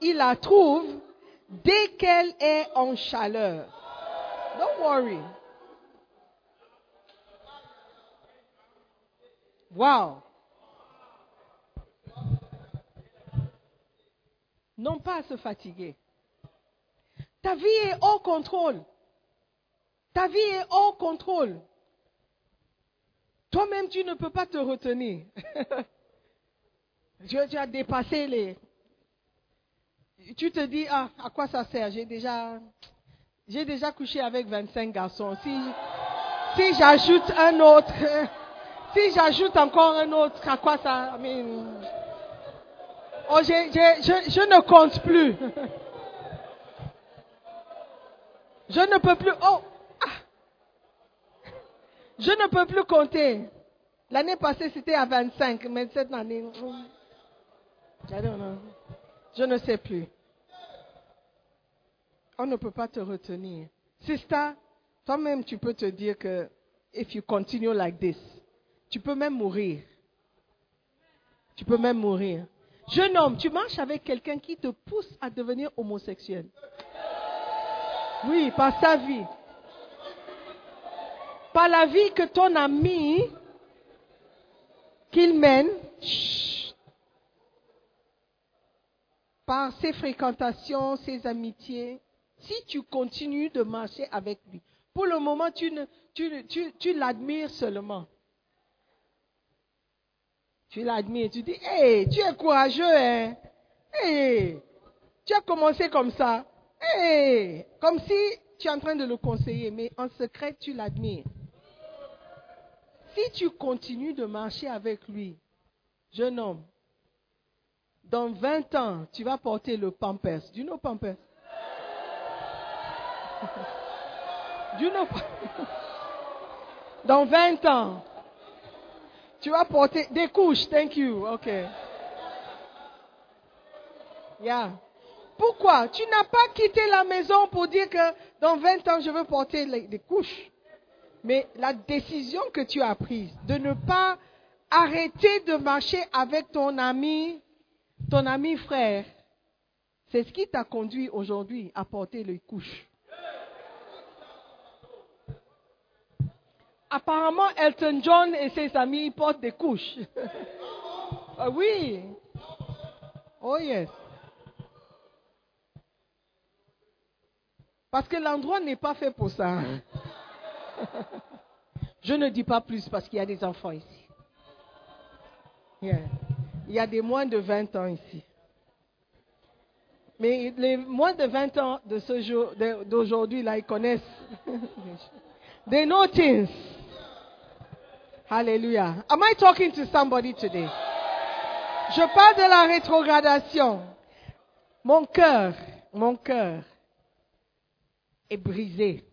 Il la trouve dès qu'elle est en chaleur. Don't worry. Wow. Non pas à se fatiguer. Ta vie est hors contrôle. Ta vie est hors contrôle. Toi-même, tu ne peux pas te retenir. tu, tu as dépassé les. Tu te dis, ah, à quoi ça sert? J'ai déjà, j'ai déjà couché avec 25 garçons. Si, si j'ajoute un autre, si j'ajoute encore un autre, à quoi ça I Oh, je ne compte plus. Je ne peux plus. Oh, ah. Je ne peux plus compter. L'année passée, c'était à 25, mais cette année, hmm, I don't know. Je ne sais plus. On ne peut pas te retenir. Sister, toi-même, tu peux te dire que if you continue like this, tu peux même mourir. Tu peux même mourir. Jeune homme, tu marches avec quelqu'un qui te pousse à devenir homosexuel. Oui, par sa vie. Par la vie que ton ami qu'il mène, par ses fréquentations, ses amitiés, si tu continues de marcher avec lui, pour le moment, tu, l'admires seulement. Tu l'admires, tu dis, hé, tu es courageux, hein? Hé, tu as commencé comme ça. Hé, comme si tu es en train de le conseiller, mais en secret, tu l'admires. Si tu continues de marcher avec lui, jeune homme, dans 20 ans, tu vas porter le pampers. Du know pampers? Du know pampers? Dans 20 ans, tu vas porter des couches. Thank you. OK. Yeah. Pourquoi? Tu n'as pas quitté la maison pour dire que dans 20 ans, je veux porter des couches. Mais la décision que tu as prise de ne pas arrêter de marcher avec ton ami, ton ami frère, c'est ce qui t'a conduit aujourd'hui à porter les couches. Apparemment, Elton John et ses amis portent des couches. Ah oui. Oh yes. Parce que l'endroit n'est pas fait pour ça. Je ne dis pas plus parce qu'il y a des enfants ici. Yeah. Il y a des moins de 20 ans ici. Mais les moins de 20 ans d'aujourd'hui, là, ils connaissent. They know things. Hallelujah. Am I talking to somebody today? Je parle de la rétrogradation. Mon cœur, mon cœur est brisé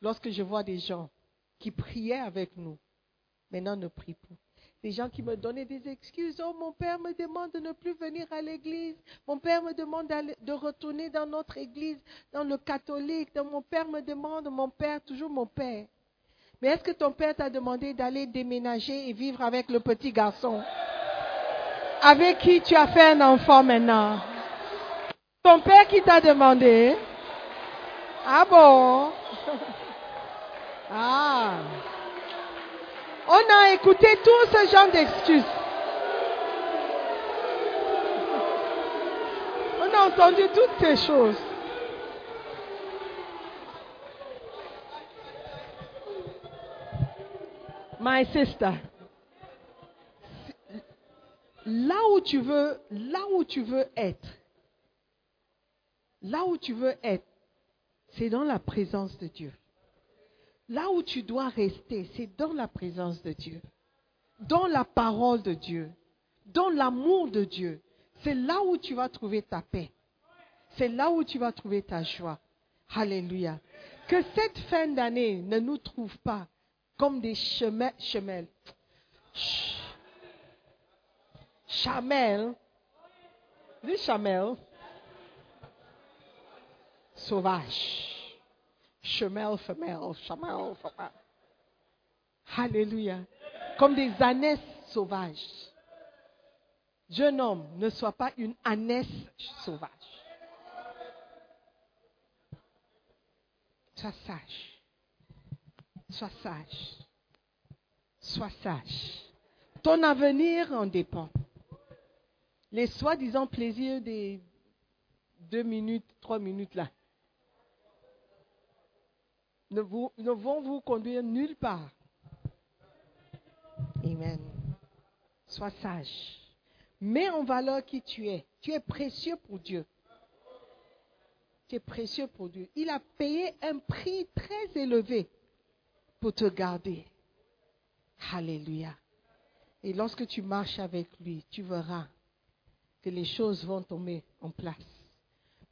lorsque je vois des gens qui priaient avec nous, maintenant ne prient plus. Des gens qui me donnaient des excuses. Oh, mon père me demande de ne plus venir à l'église. Mon père me demande de retourner dans notre église, dans le catholique. Mon père me demande, mon père, toujours mon père. Mais est-ce que ton père t'a demandé d'aller déménager et vivre avec le petit garçon? Avec qui tu as fait un enfant maintenant? Ton père qui t'a demandé? Ah bon? Ah On a écouté tout ce genre d'excuses. On a entendu toutes ces choses. My sister, là où tu veux, là où tu veux être, là où tu veux être, c'est dans la présence de Dieu. Là où tu dois rester, c'est dans la présence de Dieu, dans la parole de Dieu, dans l'amour de Dieu. C'est là où tu vas trouver ta paix. C'est là où tu vas trouver ta joie. Alléluia. Que cette fin d'année ne nous trouve pas comme des chemins, chemelles. Ch- Chamel. Des chamel. Sauvage. Chemelle, femelle, chamel, femelle. Alléluia. Comme des ânesses sauvages. Jeune homme, ne sois pas une ânesse sauvage. Sois sage. Sois sage. Sois sage. Ton avenir en dépend. Les soi-disant plaisirs des deux minutes, trois minutes là ne, vous- ne vont vous conduire nulle part. Amen. Sois sage. Mets en valeur qui tu es. Tu es précieux pour Dieu. Tu es précieux pour Dieu. Il a payé un prix très élevé pour te garder. Alléluia. Et lorsque tu marches avec lui, tu verras que les choses vont tomber en place.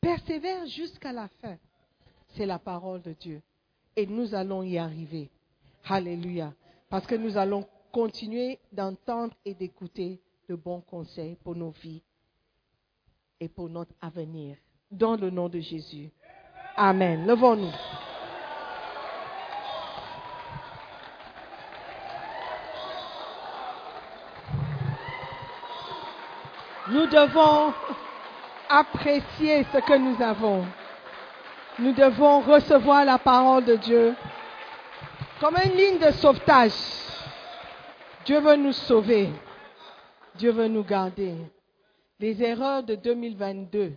Persévère jusqu'à la fin. C'est la parole de Dieu. Et nous allons y arriver. Alléluia. Parce que nous allons continuer d'entendre et d'écouter de bons conseils pour nos vies et pour notre avenir. Dans le nom de Jésus. Amen. Levons-nous. Nous devons apprécier ce que nous avons. Nous devons recevoir la parole de Dieu comme une ligne de sauvetage. Dieu veut nous sauver. Dieu veut nous garder. Les erreurs de 2022,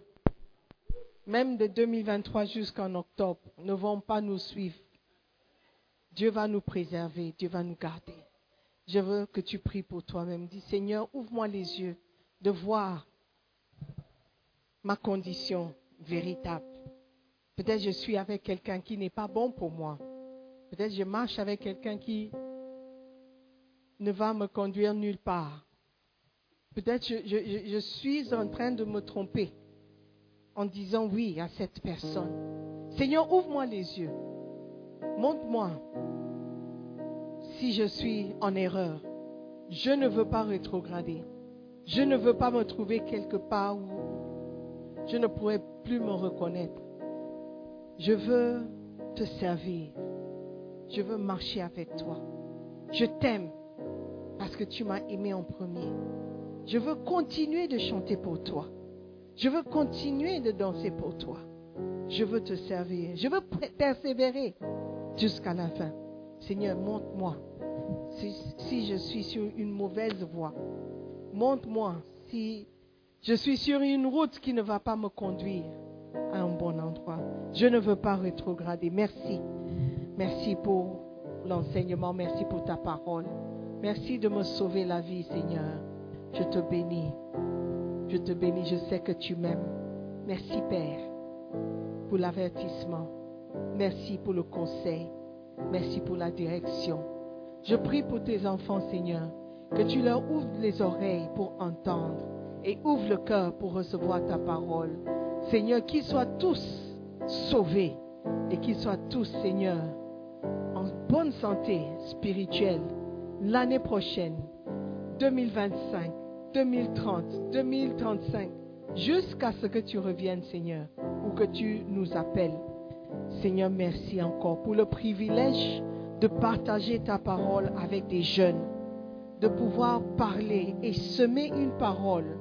même de 2023 jusqu'en octobre, ne vont pas nous suivre. Dieu va nous préserver. Dieu va nous garder. Je veux que tu pries pour toi-même. Dis, Seigneur, ouvre-moi les yeux de voir ma condition véritable. Peut-être je suis avec quelqu'un qui n'est pas bon pour moi. Peut-être je marche avec quelqu'un qui ne va me conduire nulle part. Peut-être je, suis en train de me tromper en disant oui à cette personne. Seigneur, ouvre-moi les yeux. Montre-moi si je suis en erreur. Je ne veux pas rétrograder. Je ne veux pas me trouver quelque part où je ne pourrais plus me reconnaître. Je veux te servir. Je veux marcher avec toi. Je t'aime parce que tu m'as aimé en premier. Je veux continuer de chanter pour toi. Je veux continuer de danser pour toi. Je veux te servir. Je veux persévérer jusqu'à la fin. Seigneur, montre-moi si, je suis sur une mauvaise voie. Montre-moi si je suis sur une route qui ne va pas me conduire à un. Je ne veux pas rétrograder. Merci. Merci pour l'enseignement. Merci pour ta parole. Merci de me sauver la vie, Seigneur. Je te bénis. Je te bénis. Je sais que tu m'aimes. Merci, Père, pour l'avertissement. Merci pour le conseil. Merci pour la direction. Je prie pour tes enfants, Seigneur, que tu leur ouvres les oreilles pour entendre et ouvre le cœur pour recevoir ta parole. Seigneur, qu'ils soient tous sauvés et qu'ils soient tous, Seigneur, en bonne santé spirituelle l'année prochaine, 2025, 2030, 2035, jusqu'à ce que tu reviennes, Seigneur, ou que tu nous appelles. Seigneur, merci encore pour le privilège de partager ta parole avec des jeunes, de pouvoir parler et semer une parole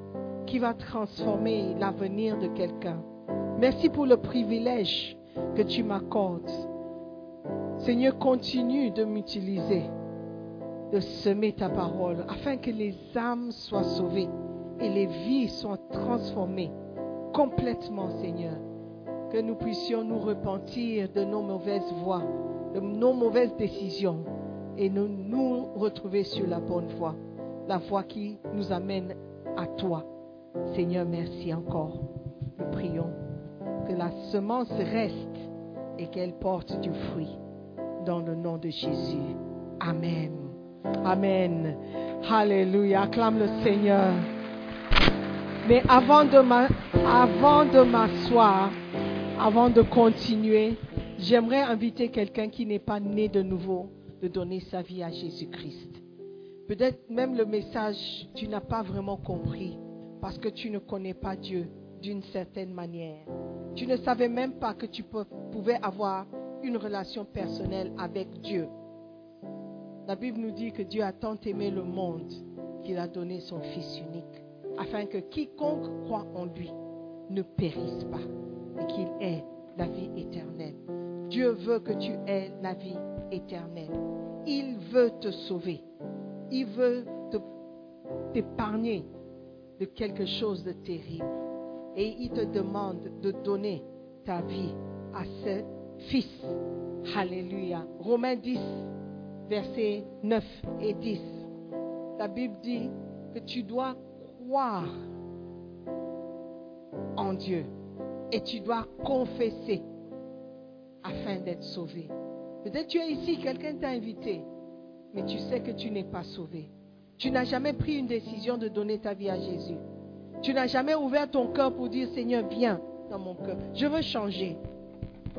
qui va transformer l'avenir de quelqu'un. Merci pour le privilège que tu m'accordes. Seigneur, continue de m'utiliser, de semer ta parole, afin que les âmes soient sauvées et les vies soient transformées complètement, Seigneur. Que nous puissions nous repentir de nos mauvaises voies, de nos mauvaises décisions et nous retrouver sur la bonne voie, la voie qui nous amène à toi. Seigneur, merci encore. Nous prions la semence reste et qu'elle porte du fruit. Dans le nom de Jésus. Amen. Amen. Alléluia. Acclame le Seigneur. Mais avant de m'a- avant m'asseoir, avant de continuer, j'aimerais inviter quelqu'un qui n'est pas né de nouveau de donner sa vie à Jésus-Christ. Peut-être même le message, tu n'as pas vraiment compris parce que tu ne connais pas Dieu d'une certaine manière. Tu ne savais même pas que tu pouvais avoir une relation personnelle avec Dieu. La Bible nous dit que Dieu a tant aimé le monde qu'il a donné son Fils unique, afin que quiconque croit en lui ne périsse pas et qu'il ait la vie éternelle. Dieu veut que tu aies la vie éternelle. Il veut te sauver. Il veut t'épargner de quelque chose de terrible. Et il te demande de donner ta vie à ce Fils. Alléluia. Romains 10, versets 9 et 10. La Bible dit que tu dois croire en Dieu et tu dois confesser afin d'être sauvé. Peut-être tu es ici, quelqu'un t'a invité, mais tu sais que tu n'es pas sauvé. Tu n'as jamais pris une décision de donner ta vie à Jésus. Tu n'as jamais ouvert ton cœur pour dire Seigneur, viens dans mon cœur. Je veux changer.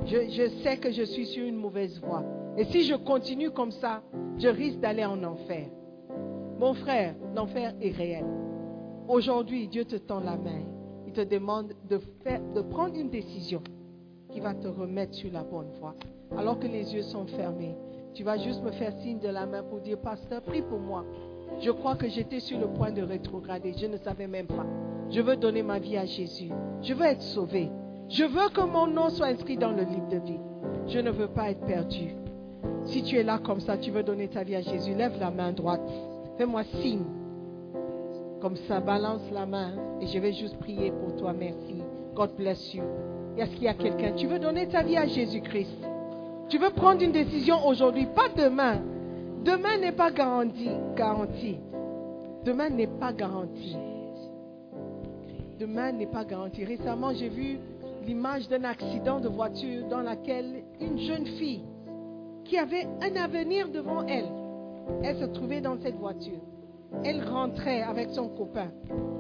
Je, je sais que je suis sur une mauvaise voie. Et si je continue comme ça, je risque d'aller en enfer. Mon frère, l'enfer est réel. Aujourd'hui, Dieu te tend la main. Il te demande de, faire, de prendre une décision qui va te remettre sur la bonne voie. Alors que les yeux sont fermés, tu vas juste me faire signe de la main pour dire, pasteur, prie pour moi. Je crois que j'étais sur le point de rétrograder. Je ne savais même pas. Je veux donner ma vie à Jésus. Je veux être sauvé. Je veux que mon nom soit inscrit dans le livre de vie. Je ne veux pas être perdu. Si tu es là comme ça, tu veux donner ta vie à Jésus, lève la main droite. Fais-moi signe. Comme ça, balance la main et je vais juste prier pour toi. Merci. God bless you. Est-ce qu'il y a quelqu'un? Tu veux donner ta vie à Jésus-Christ? Tu veux prendre une décision aujourd'hui, pas demain. Demain n'est pas garanti. garanti. Demain n'est pas garanti. Demain n'est pas garanti. Récemment, j'ai vu l'image d'un accident de voiture dans laquelle une jeune fille qui avait un avenir devant elle, elle se trouvait dans cette voiture. Elle rentrait avec son copain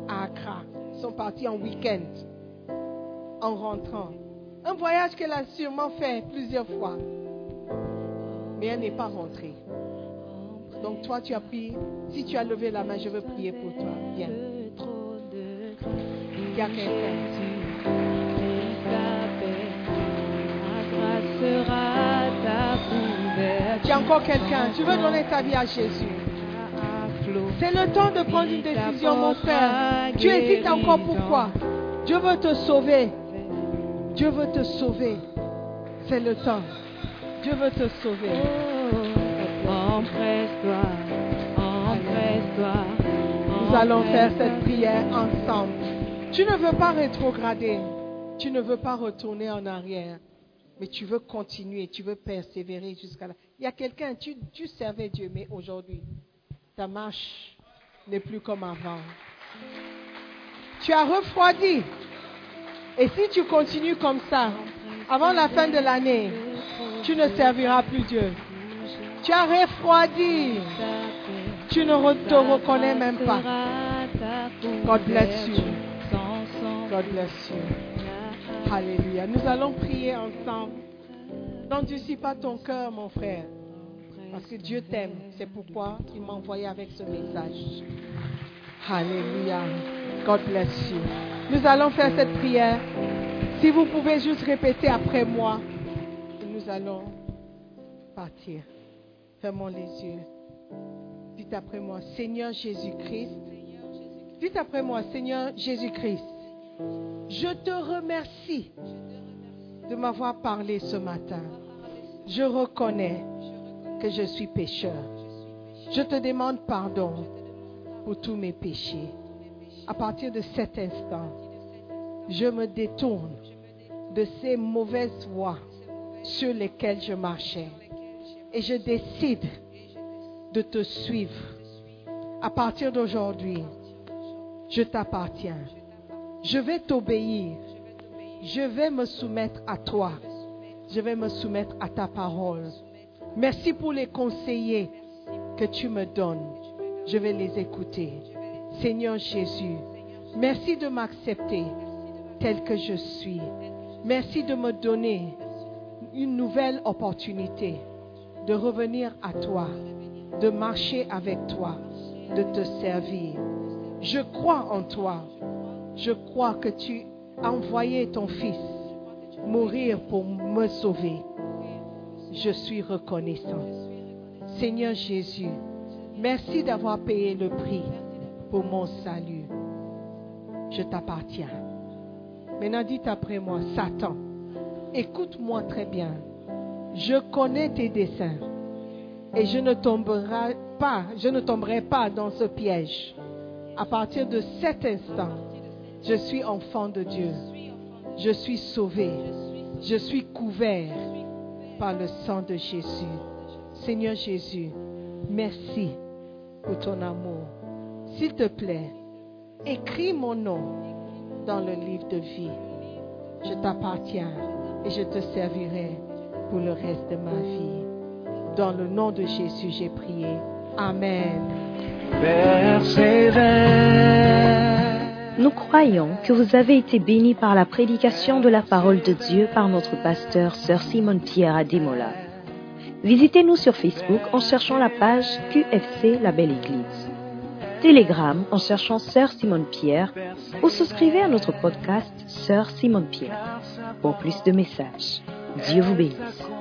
à Accra. Ils sont partis en week-end en rentrant. Un voyage qu'elle a sûrement fait plusieurs fois. Mais elle n'est pas rentrée. Donc toi, tu as pris, si tu as levé la main, je veux prier pour toi. Viens. Y a quelqu'un. Il y a encore quelqu'un. Tu veux donner ta vie à Jésus? C'est le temps de prendre une décision, mon frère. Tu hésites encore pourquoi? Dieu veut te sauver. Dieu veut te sauver. C'est le temps. Dieu veut te sauver. Nous allons faire cette prière ensemble. Tu ne veux pas rétrograder. Tu ne veux pas retourner en arrière. Mais tu veux continuer. Tu veux persévérer jusqu'à là. Il y a quelqu'un, tu, servais Dieu, mais aujourd'hui, ta marche n'est plus comme avant. Tu as refroidi. Et si tu continues comme ça, avant la fin de l'année, tu ne serviras plus Dieu. Tu as refroidi. Tu ne te reconnais même pas. God bless you. God bless you. Alléluia. Nous allons prier ensemble. N'endurcis pas ton cœur, mon frère. Parce que Dieu t'aime. C'est pourquoi il m'a envoyé avec ce message. Alléluia. God bless you. Nous allons faire cette prière. Si vous pouvez juste répéter après moi, nous allons partir. Fermons les yeux. Dites après moi, Seigneur Jésus-Christ. Dites après moi, Seigneur Jésus-Christ. Je te remercie de m'avoir parlé ce matin. Je reconnais que je suis pécheur. Je te demande pardon pour tous mes péchés. À partir de cet instant, je me détourne de ces mauvaises voies sur lesquelles je marchais. Et je décide de te suivre. À partir d'aujourd'hui, je t'appartiens. Je vais t'obéir. Je vais me soumettre à toi. Je vais me soumettre à ta parole. Merci pour les conseillers que tu me donnes. Je vais les écouter. Seigneur Jésus, merci de m'accepter tel que je suis. Merci de me donner une nouvelle opportunité de revenir à toi, de marcher avec toi, de te servir. Je crois en toi. Je crois que tu as envoyé ton Fils mourir pour me sauver. Je suis reconnaissant. Seigneur Jésus, merci d'avoir payé le prix pour mon salut. je t'appartiens. Maintenant, dites après moi, Satan, écoute-moi très bien. Je connais tes desseins et je ne tomberai pas, je ne tomberai pas dans ce piège. À partir de cet instant, je suis enfant de Dieu. Je suis sauvé. Je suis couvert par le sang de Jésus. Seigneur Jésus, merci pour ton amour. S'il te plaît, écris mon nom dans le livre de vie. Je t'appartiens et je te servirai pour le reste de ma vie. Dans le nom de Jésus, j'ai prié. Amen. Nous croyons que vous avez été bénis par la prédication de la parole de Dieu par notre pasteur Sœur Simone Pierre à Demola. Visitez-nous sur Facebook en cherchant la page QFC La Belle Église. Telegram en cherchant Sœur Simone Pierre ou souscrivez à notre podcast Sœur Simone Pierre pour plus de messages. Dieu vous bénisse.